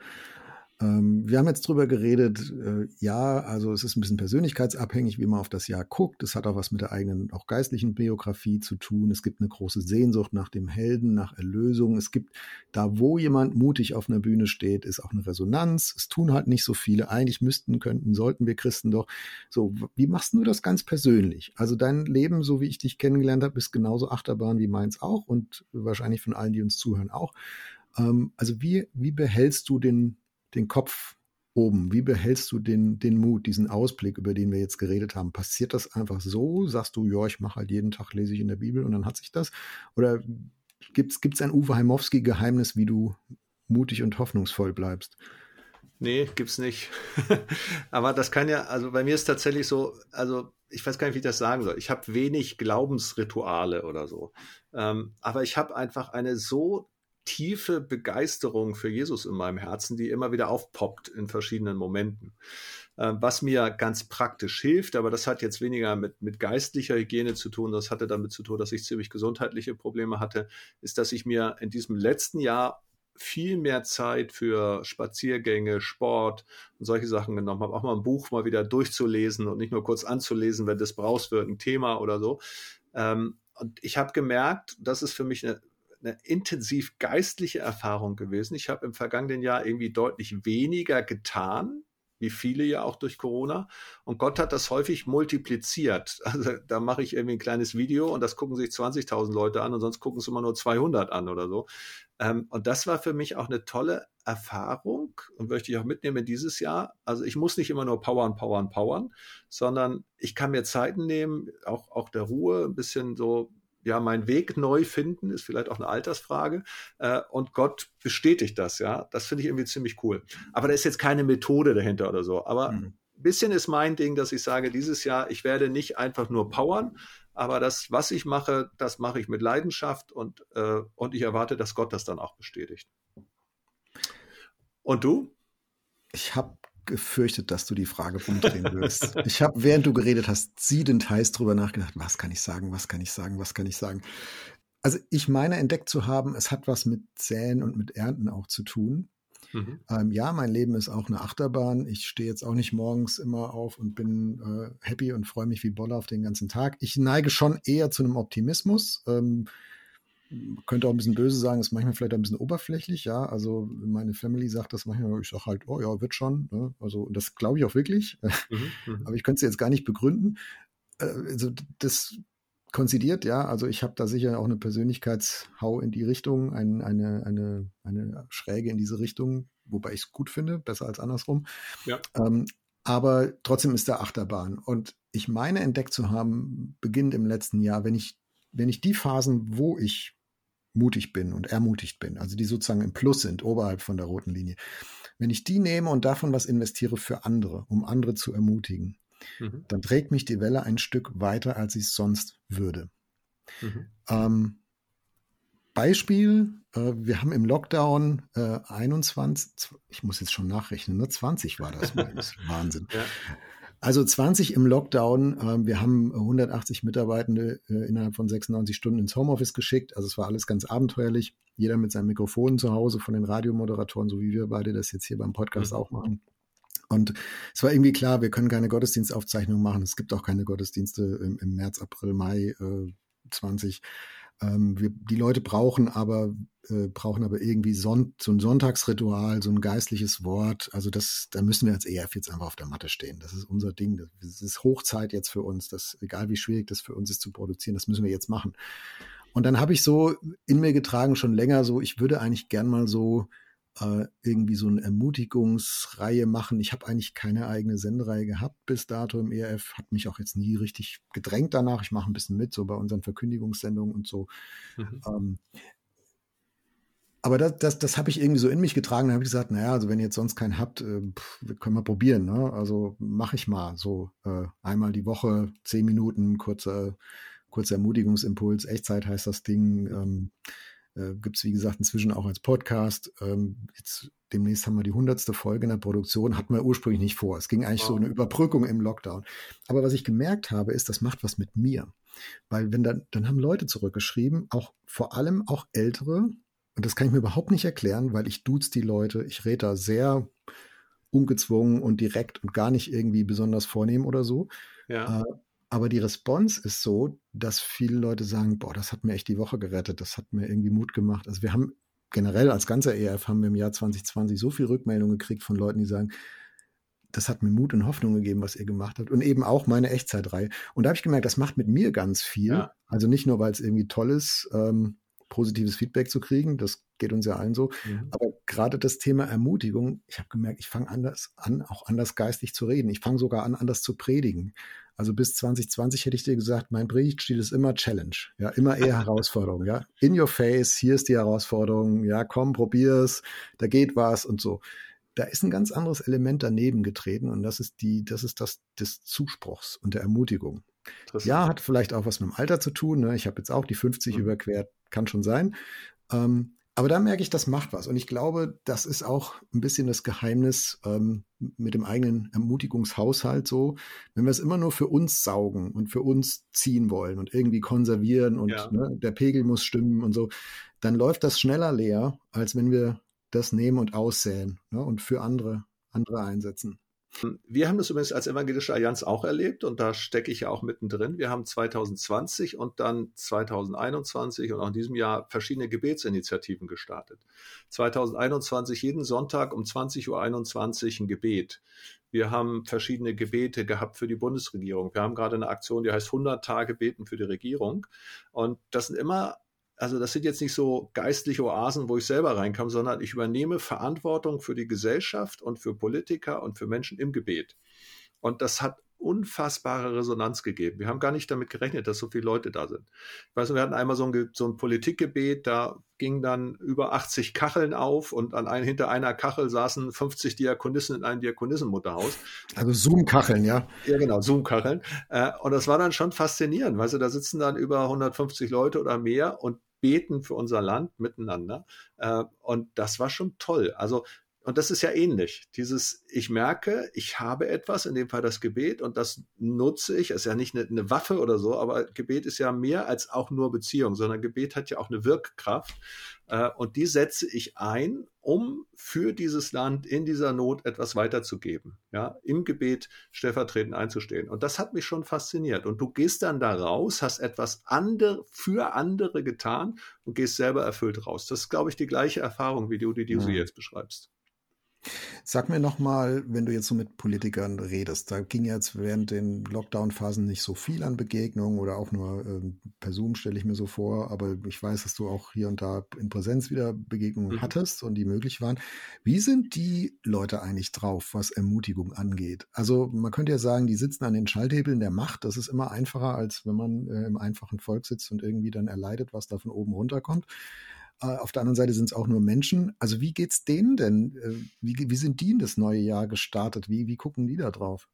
Ähm, wir haben jetzt drüber geredet, äh, ja, also es ist ein bisschen persönlichkeitsabhängig, wie man auf das Jahr guckt. Es hat auch was mit der eigenen, auch geistlichen Biografie zu tun. Es gibt eine große Sehnsucht nach dem Helden, nach Erlösung. Es gibt da, wo jemand mutig auf einer Bühne steht, ist auch eine Resonanz. Es tun halt nicht so viele. Eigentlich müssten, könnten, sollten wir Christen doch. So, wie machst du das ganz persönlich? Also dein Leben, so wie ich dich kennengelernt habe, ist genauso Achterbahn wie meins auch und wahrscheinlich von allen, die uns zuhören, auch. Ähm, also wie, wie behältst du den, den Kopf oben? Wie behältst du den, den Mut, diesen Ausblick, über den wir jetzt geredet haben? Passiert das einfach so? Sagst du, ja, ich mache halt jeden Tag, lese ich in der Bibel und dann hat sich das? Oder gibt es ein Uwe Heimowski-Geheimnis, wie du mutig und hoffnungsvoll bleibst? Nee, gibt's nicht. Aber das kann ja, also bei mir ist tatsächlich so, also ich weiß gar nicht, wie ich das sagen soll. Ich habe wenig Glaubensrituale oder so. Ähm, aber ich habe einfach eine so tiefe Begeisterung für Jesus in meinem Herzen, die immer wieder aufpoppt in verschiedenen Momenten. Ähm, was mir ganz praktisch hilft, aber das hat jetzt weniger mit, mit geistlicher Hygiene zu tun, das hatte damit zu tun, dass ich ziemlich gesundheitliche Probleme hatte, ist, dass ich mir in diesem letzten Jahr viel mehr Zeit für Spaziergänge, Sport und solche Sachen genommen habe, auch mal ein Buch mal wieder durchzulesen und nicht nur kurz anzulesen, wenn das brauchst für ein Thema oder so. Ähm, und ich habe gemerkt, das ist für mich eine eine intensiv geistliche Erfahrung gewesen. Ich habe im vergangenen Jahr irgendwie deutlich weniger getan, wie viele ja auch durch Corona. Und Gott hat das häufig multipliziert. Also da mache ich irgendwie ein kleines Video und das gucken sich 20.000 Leute an und sonst gucken es immer nur 200 an oder so. Ähm, und das war für mich auch eine tolle Erfahrung und möchte ich auch mitnehmen dieses Jahr. Also ich muss nicht immer nur powern, powern, powern, sondern ich kann mir Zeiten nehmen, auch, auch der Ruhe, ein bisschen so ja, meinen Weg neu finden, ist vielleicht auch eine Altersfrage. Äh, und Gott bestätigt das, ja. Das finde ich irgendwie ziemlich cool. Aber da ist jetzt keine Methode dahinter oder so. Aber mhm. ein bisschen ist mein Ding, dass ich sage, dieses Jahr, ich werde nicht einfach nur powern, aber das, was ich mache, das mache ich mit Leidenschaft und, äh, und ich erwarte, dass Gott das dann auch bestätigt. Und du? Ich habe gefürchtet, dass du die Frage umdrehen wirst. ich habe, während du geredet hast, siedend heiß drüber nachgedacht, was kann ich sagen, was kann ich sagen, was kann ich sagen. Also ich meine entdeckt zu haben, es hat was mit Säen und mit Ernten auch zu tun. Mhm. Ähm, ja, mein Leben ist auch eine Achterbahn. Ich stehe jetzt auch nicht morgens immer auf und bin äh, happy und freue mich wie Bolle auf den ganzen Tag. Ich neige schon eher zu einem Optimismus. Ähm, könnte auch ein bisschen böse sagen, ist manchmal vielleicht ein bisschen oberflächlich, ja. Also meine Family sagt das manchmal, ich sage halt, oh ja, wird schon. Ne? Also das glaube ich auch wirklich. Mhm, mhm, Aber ich könnte es jetzt gar nicht begründen. Äh, also das konzidiert, ja. Also ich habe da sicher auch eine Persönlichkeitshau in die Richtung, ein, eine, eine, eine Schräge in diese Richtung, wobei ich es gut finde, besser als andersrum. Ja. Ähm, aber trotzdem ist da Achterbahn. Und ich meine entdeckt zu haben, beginnend im letzten Jahr, wenn ich, wenn ich die Phasen, wo ich mutig bin und ermutigt bin, also die sozusagen im Plus sind, oberhalb von der roten Linie, wenn ich die nehme und davon was investiere für andere, um andere zu ermutigen, mhm. dann trägt mich die Welle ein Stück weiter, als ich es sonst würde. Mhm. Ähm, Beispiel, äh, wir haben im Lockdown äh, 21, ich muss jetzt schon nachrechnen, ne? 20 war das, Wahnsinn. Ja. Also 20 im Lockdown. Äh, wir haben 180 Mitarbeitende äh, innerhalb von 96 Stunden ins Homeoffice geschickt. Also es war alles ganz abenteuerlich. Jeder mit seinem Mikrofon zu Hause von den Radiomoderatoren, so wie wir beide das jetzt hier beim Podcast mhm. auch machen. Und es war irgendwie klar, wir können keine Gottesdienstaufzeichnung machen. Es gibt auch keine Gottesdienste im, im März, April, Mai äh, 20. Ähm, wir, die Leute brauchen aber, äh, brauchen aber irgendwie Son so ein Sonntagsritual, so ein geistliches Wort. Also das, da müssen wir als EF jetzt einfach auf der Matte stehen. Das ist unser Ding. Das ist Hochzeit jetzt für uns. Das, egal wie schwierig das für uns ist zu produzieren, das müssen wir jetzt machen. Und dann habe ich so in mir getragen schon länger so, ich würde eigentlich gern mal so äh, irgendwie so eine Ermutigungsreihe machen. Ich habe eigentlich keine eigene Sendereihe gehabt bis dato im ERF, hat mich auch jetzt nie richtig gedrängt danach. Ich mache ein bisschen mit, so bei unseren Verkündigungssendungen und so. Mhm. Ähm, aber das, das, das habe ich irgendwie so in mich getragen. Da habe ich gesagt, naja, also wenn ihr jetzt sonst keinen habt, äh, pff, können wir probieren. Ne? Also mache ich mal so äh, einmal die Woche, zehn Minuten, kurzer, kurzer Ermutigungsimpuls. Echtzeit heißt das Ding. Ähm, äh, Gibt es, wie gesagt, inzwischen auch als Podcast. Ähm, jetzt demnächst haben wir die hundertste Folge in der Produktion, hatten wir ursprünglich nicht vor. Es ging eigentlich wow. so eine Überbrückung im Lockdown. Aber was ich gemerkt habe, ist, das macht was mit mir. Weil wenn dann, dann haben Leute zurückgeschrieben, auch vor allem auch ältere, und das kann ich mir überhaupt nicht erklären, weil ich duze die Leute, ich rede da sehr ungezwungen und direkt und gar nicht irgendwie besonders vornehm oder so. Ja. Äh, aber die Response ist so, dass viele Leute sagen, boah, das hat mir echt die Woche gerettet, das hat mir irgendwie Mut gemacht. Also wir haben generell als ganzer ERF haben wir im Jahr 2020 so viel Rückmeldungen gekriegt von Leuten, die sagen, das hat mir Mut und Hoffnung gegeben, was ihr gemacht habt. Und eben auch meine Echtzeitreihe. Und da habe ich gemerkt, das macht mit mir ganz viel. Ja. Also nicht nur, weil es irgendwie toll ist, ähm, positives Feedback zu kriegen, das geht uns ja allen so. Mhm. Aber gerade das Thema Ermutigung, ich habe gemerkt, ich fange anders an, auch anders geistig zu reden. Ich fange sogar an, anders zu predigen. Also bis 2020 hätte ich dir gesagt, mein Predigtstil ist immer Challenge, ja, immer eher Herausforderung, ja. In your face, hier ist die Herausforderung, ja, komm, probier's, da geht was und so. Da ist ein ganz anderes Element daneben getreten und das ist die, das ist das des Zuspruchs und der Ermutigung. Ja, hat vielleicht auch was mit dem Alter zu tun. Ne? Ich habe jetzt auch die 50 mhm. überquert, kann schon sein. Ähm, aber da merke ich, das macht was. Und ich glaube, das ist auch ein bisschen das Geheimnis ähm, mit dem eigenen Ermutigungshaushalt so. Wenn wir es immer nur für uns saugen und für uns ziehen wollen und irgendwie konservieren und ja. ne, der Pegel muss stimmen und so, dann läuft das schneller leer, als wenn wir das nehmen und aussäen ne, und für andere, andere einsetzen. Wir haben das übrigens als Evangelische Allianz auch erlebt und da stecke ich ja auch mittendrin. Wir haben 2020 und dann 2021 und auch in diesem Jahr verschiedene Gebetsinitiativen gestartet. 2021 jeden Sonntag um 20.21 Uhr ein Gebet. Wir haben verschiedene Gebete gehabt für die Bundesregierung. Wir haben gerade eine Aktion, die heißt 100 Tage beten für die Regierung. Und das sind immer also das sind jetzt nicht so geistliche Oasen, wo ich selber reinkam, sondern ich übernehme Verantwortung für die Gesellschaft und für Politiker und für Menschen im Gebet. Und das hat unfassbare Resonanz gegeben. Wir haben gar nicht damit gerechnet, dass so viele Leute da sind. Ich weiß, wir hatten einmal so ein, so ein Politikgebet, da ging dann über 80 Kacheln auf und an ein, hinter einer Kachel saßen 50 Diakonissen in einem Diakonissenmutterhaus. Also Zoom-Kacheln, ja? Ja, genau, Zoom-Kacheln. Äh, und das war dann schon faszinierend. Weißt du, da sitzen dann über 150 Leute oder mehr und beten für unser Land miteinander. Äh, und das war schon toll. Also und das ist ja ähnlich. Dieses, ich merke, ich habe etwas, in dem Fall das Gebet, und das nutze ich. Es ist ja nicht eine, eine, Waffe oder so, aber Gebet ist ja mehr als auch nur Beziehung, sondern Gebet hat ja auch eine Wirkkraft. Äh, und die setze ich ein, um für dieses Land in dieser Not etwas weiterzugeben. Ja, im Gebet stellvertretend einzustehen. Und das hat mich schon fasziniert. Und du gehst dann da raus, hast etwas andere, für andere getan und gehst selber erfüllt raus. Das ist, glaube ich, die gleiche Erfahrung, wie du die, die du ja. jetzt beschreibst. Sag mir nochmal, wenn du jetzt so mit Politikern redest, da ging jetzt während den Lockdown-Phasen nicht so viel an Begegnungen oder auch nur ähm, per Zoom stelle ich mir so vor, aber ich weiß, dass du auch hier und da in Präsenz wieder Begegnungen mhm. hattest und die möglich waren. Wie sind die Leute eigentlich drauf, was Ermutigung angeht? Also man könnte ja sagen, die sitzen an den Schalthebeln der Macht. Das ist immer einfacher, als wenn man äh, im einfachen Volk sitzt und irgendwie dann erleidet, was da von oben runterkommt. Äh, auf der anderen Seite sind es auch nur Menschen. Also wie geht's denen denn? Äh, wie, wie sind die in das neue Jahr gestartet? Wie, wie gucken die da drauf?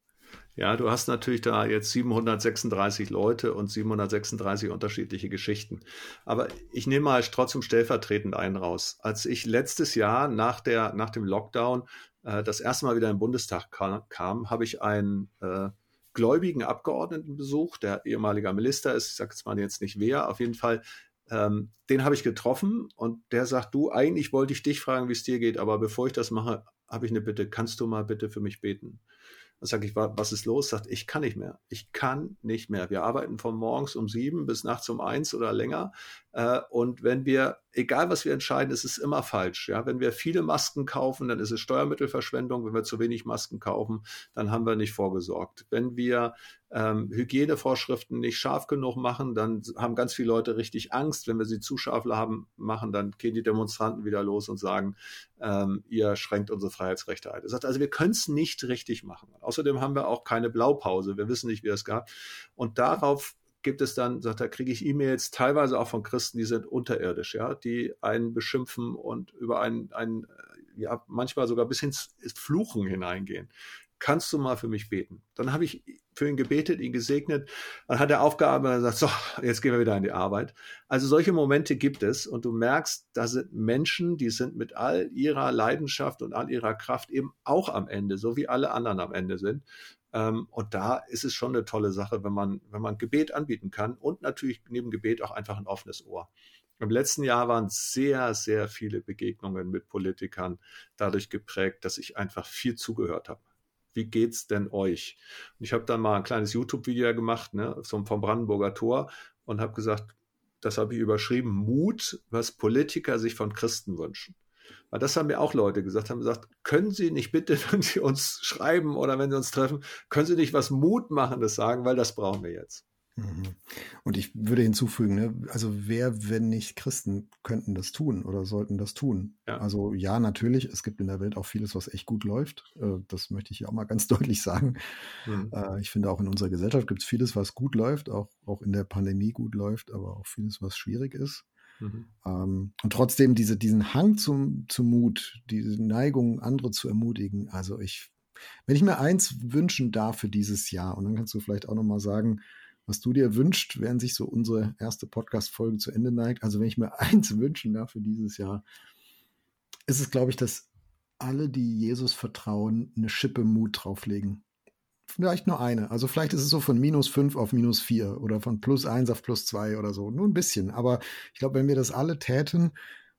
Ja, du hast natürlich da jetzt 736 Leute und 736 unterschiedliche Geschichten. Aber ich nehme mal trotzdem stellvertretend einen raus. Als ich letztes Jahr nach, der, nach dem Lockdown äh, das erste Mal wieder im Bundestag kam, kam habe ich einen äh, gläubigen Abgeordneten besucht, der ehemaliger Minister ist. Ich sage jetzt mal jetzt nicht wer. Auf jeden Fall ähm, den habe ich getroffen und der sagt, du, eigentlich wollte ich dich fragen, wie es dir geht, aber bevor ich das mache, habe ich eine Bitte, kannst du mal bitte für mich beten? Dann sage ich, was ist los? Sagt, ich kann nicht mehr. Ich kann nicht mehr. Wir arbeiten von morgens um sieben bis nachts um eins oder länger. Äh, und wenn wir, egal was wir entscheiden, ist es immer falsch. Ja, wenn wir viele Masken kaufen, dann ist es Steuermittelverschwendung. Wenn wir zu wenig Masken kaufen, dann haben wir nicht vorgesorgt. Wenn wir ähm, Hygienevorschriften nicht scharf genug machen, dann haben ganz viele Leute richtig Angst. Wenn wir sie zu scharf haben, machen, dann gehen die Demonstranten wieder los und sagen, ähm, ihr schränkt unsere Freiheitsrechte ein. Das heißt also, wir können es nicht richtig machen. Außerdem haben wir auch keine Blaupause. Wir wissen nicht, wie es gab. Und darauf gibt es dann, sagt er, kriege ich E-Mails teilweise auch von Christen, die sind unterirdisch, ja, die einen beschimpfen und über einen, einen ja, manchmal sogar bis ins Fluchen hineingehen kannst du mal für mich beten? Dann habe ich für ihn gebetet, ihn gesegnet. Dann hat er aufgearbeitet und gesagt, so, jetzt gehen wir wieder in die Arbeit. Also solche Momente gibt es und du merkst, da sind Menschen, die sind mit all ihrer Leidenschaft und all ihrer Kraft eben auch am Ende, so wie alle anderen am Ende sind. Ähm, und da ist es schon eine tolle Sache, wenn man, wenn man Gebet anbieten kann und natürlich neben Gebet auch einfach ein offenes Ohr. Im letzten Jahr waren sehr, sehr viele Begegnungen mit Politikern dadurch geprägt, dass ich einfach viel zugehört habe wie geht's denn euch? Und ich habe dann mal ein kleines YouTube-Video gemacht, ne, vom Brandenburger Tor und habe gesagt, das habe ich überschrieben, Mut, was Politiker sich von Christen wünschen. Weil das haben mir auch Leute gesagt, haben gesagt, können Sie nicht bitte, wenn Sie uns schreiben oder wenn Sie uns treffen, können Sie nicht was Mutmachendes sagen, weil das brauchen wir jetzt. Mhm. Und ich würde hinzufügen, ne, also wer, wenn nicht Christen, könnten das tun oder sollten das tun? Ja. Also ja, natürlich, es gibt in der Welt auch vieles, was echt gut läuft. Äh, das möchte ich auch mal ganz deutlich sagen. Mhm. Äh, ich finde auch in unserer Gesellschaft gibt es vieles, was gut läuft, auch, auch in der Pandemie gut läuft, aber auch vieles, was schwierig ist. Mhm. Ähm, und trotzdem diese, diesen Hang zum, zum Mut, diese Neigung, andere zu ermutigen. Also ich, wenn ich mir eins wünschen darf für dieses Jahr, und dann kannst du vielleicht auch nochmal sagen, was du dir wünscht, während sich so unsere erste Podcast-Folge zu Ende neigt. Also wenn ich mir eins wünschen darf für dieses Jahr, ist es, glaube ich, dass alle, die Jesus vertrauen, eine Schippe Mut drauflegen. Vielleicht nur eine. Also vielleicht ist es so von minus fünf auf minus vier oder von plus eins auf plus zwei oder so. Nur ein bisschen. Aber ich glaube, wenn wir das alle täten,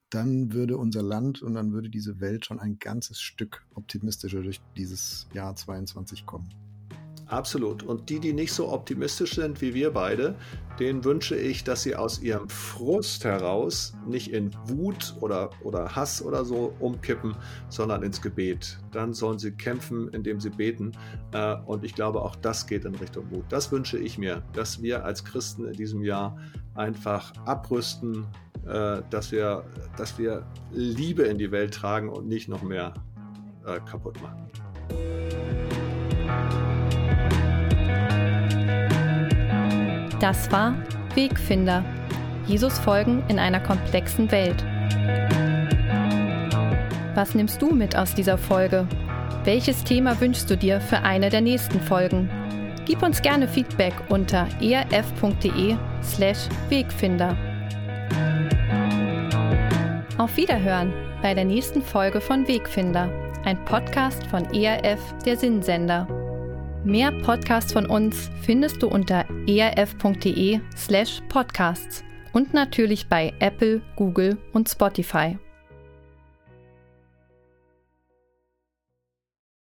dann würde unser Land und dann würde diese Welt schon ein ganzes Stück optimistischer durch dieses Jahr 22 kommen. Absolut. Und die, die nicht so optimistisch sind wie wir beide, denen wünsche ich, dass sie aus ihrem Frust heraus nicht in Wut oder, oder Hass oder so umkippen, sondern ins Gebet. Dann sollen sie kämpfen, indem sie beten. Äh, und ich glaube, auch das geht in Richtung Mut. Das wünsche ich mir, dass wir als Christen in diesem Jahr einfach abrüsten, äh, dass wir, dass wir Liebe in die Welt tragen und nicht noch mehr äh, kaputt machen. Das war Wegfinder. Jesus folgen in einer komplexen Welt. Was nimmst du mit aus dieser Folge? Welches Thema wünschst du dir für eine der nächsten Folgen? Gib uns gerne Feedback unter erf.de/slash Wegfinder. Auf Wiederhören bei der nächsten Folge von Wegfinder, ein Podcast von ERF, der Sinnsender. Mehr Podcasts von uns findest du unter erf.de/slash podcasts und natürlich bei Apple, Google und Spotify.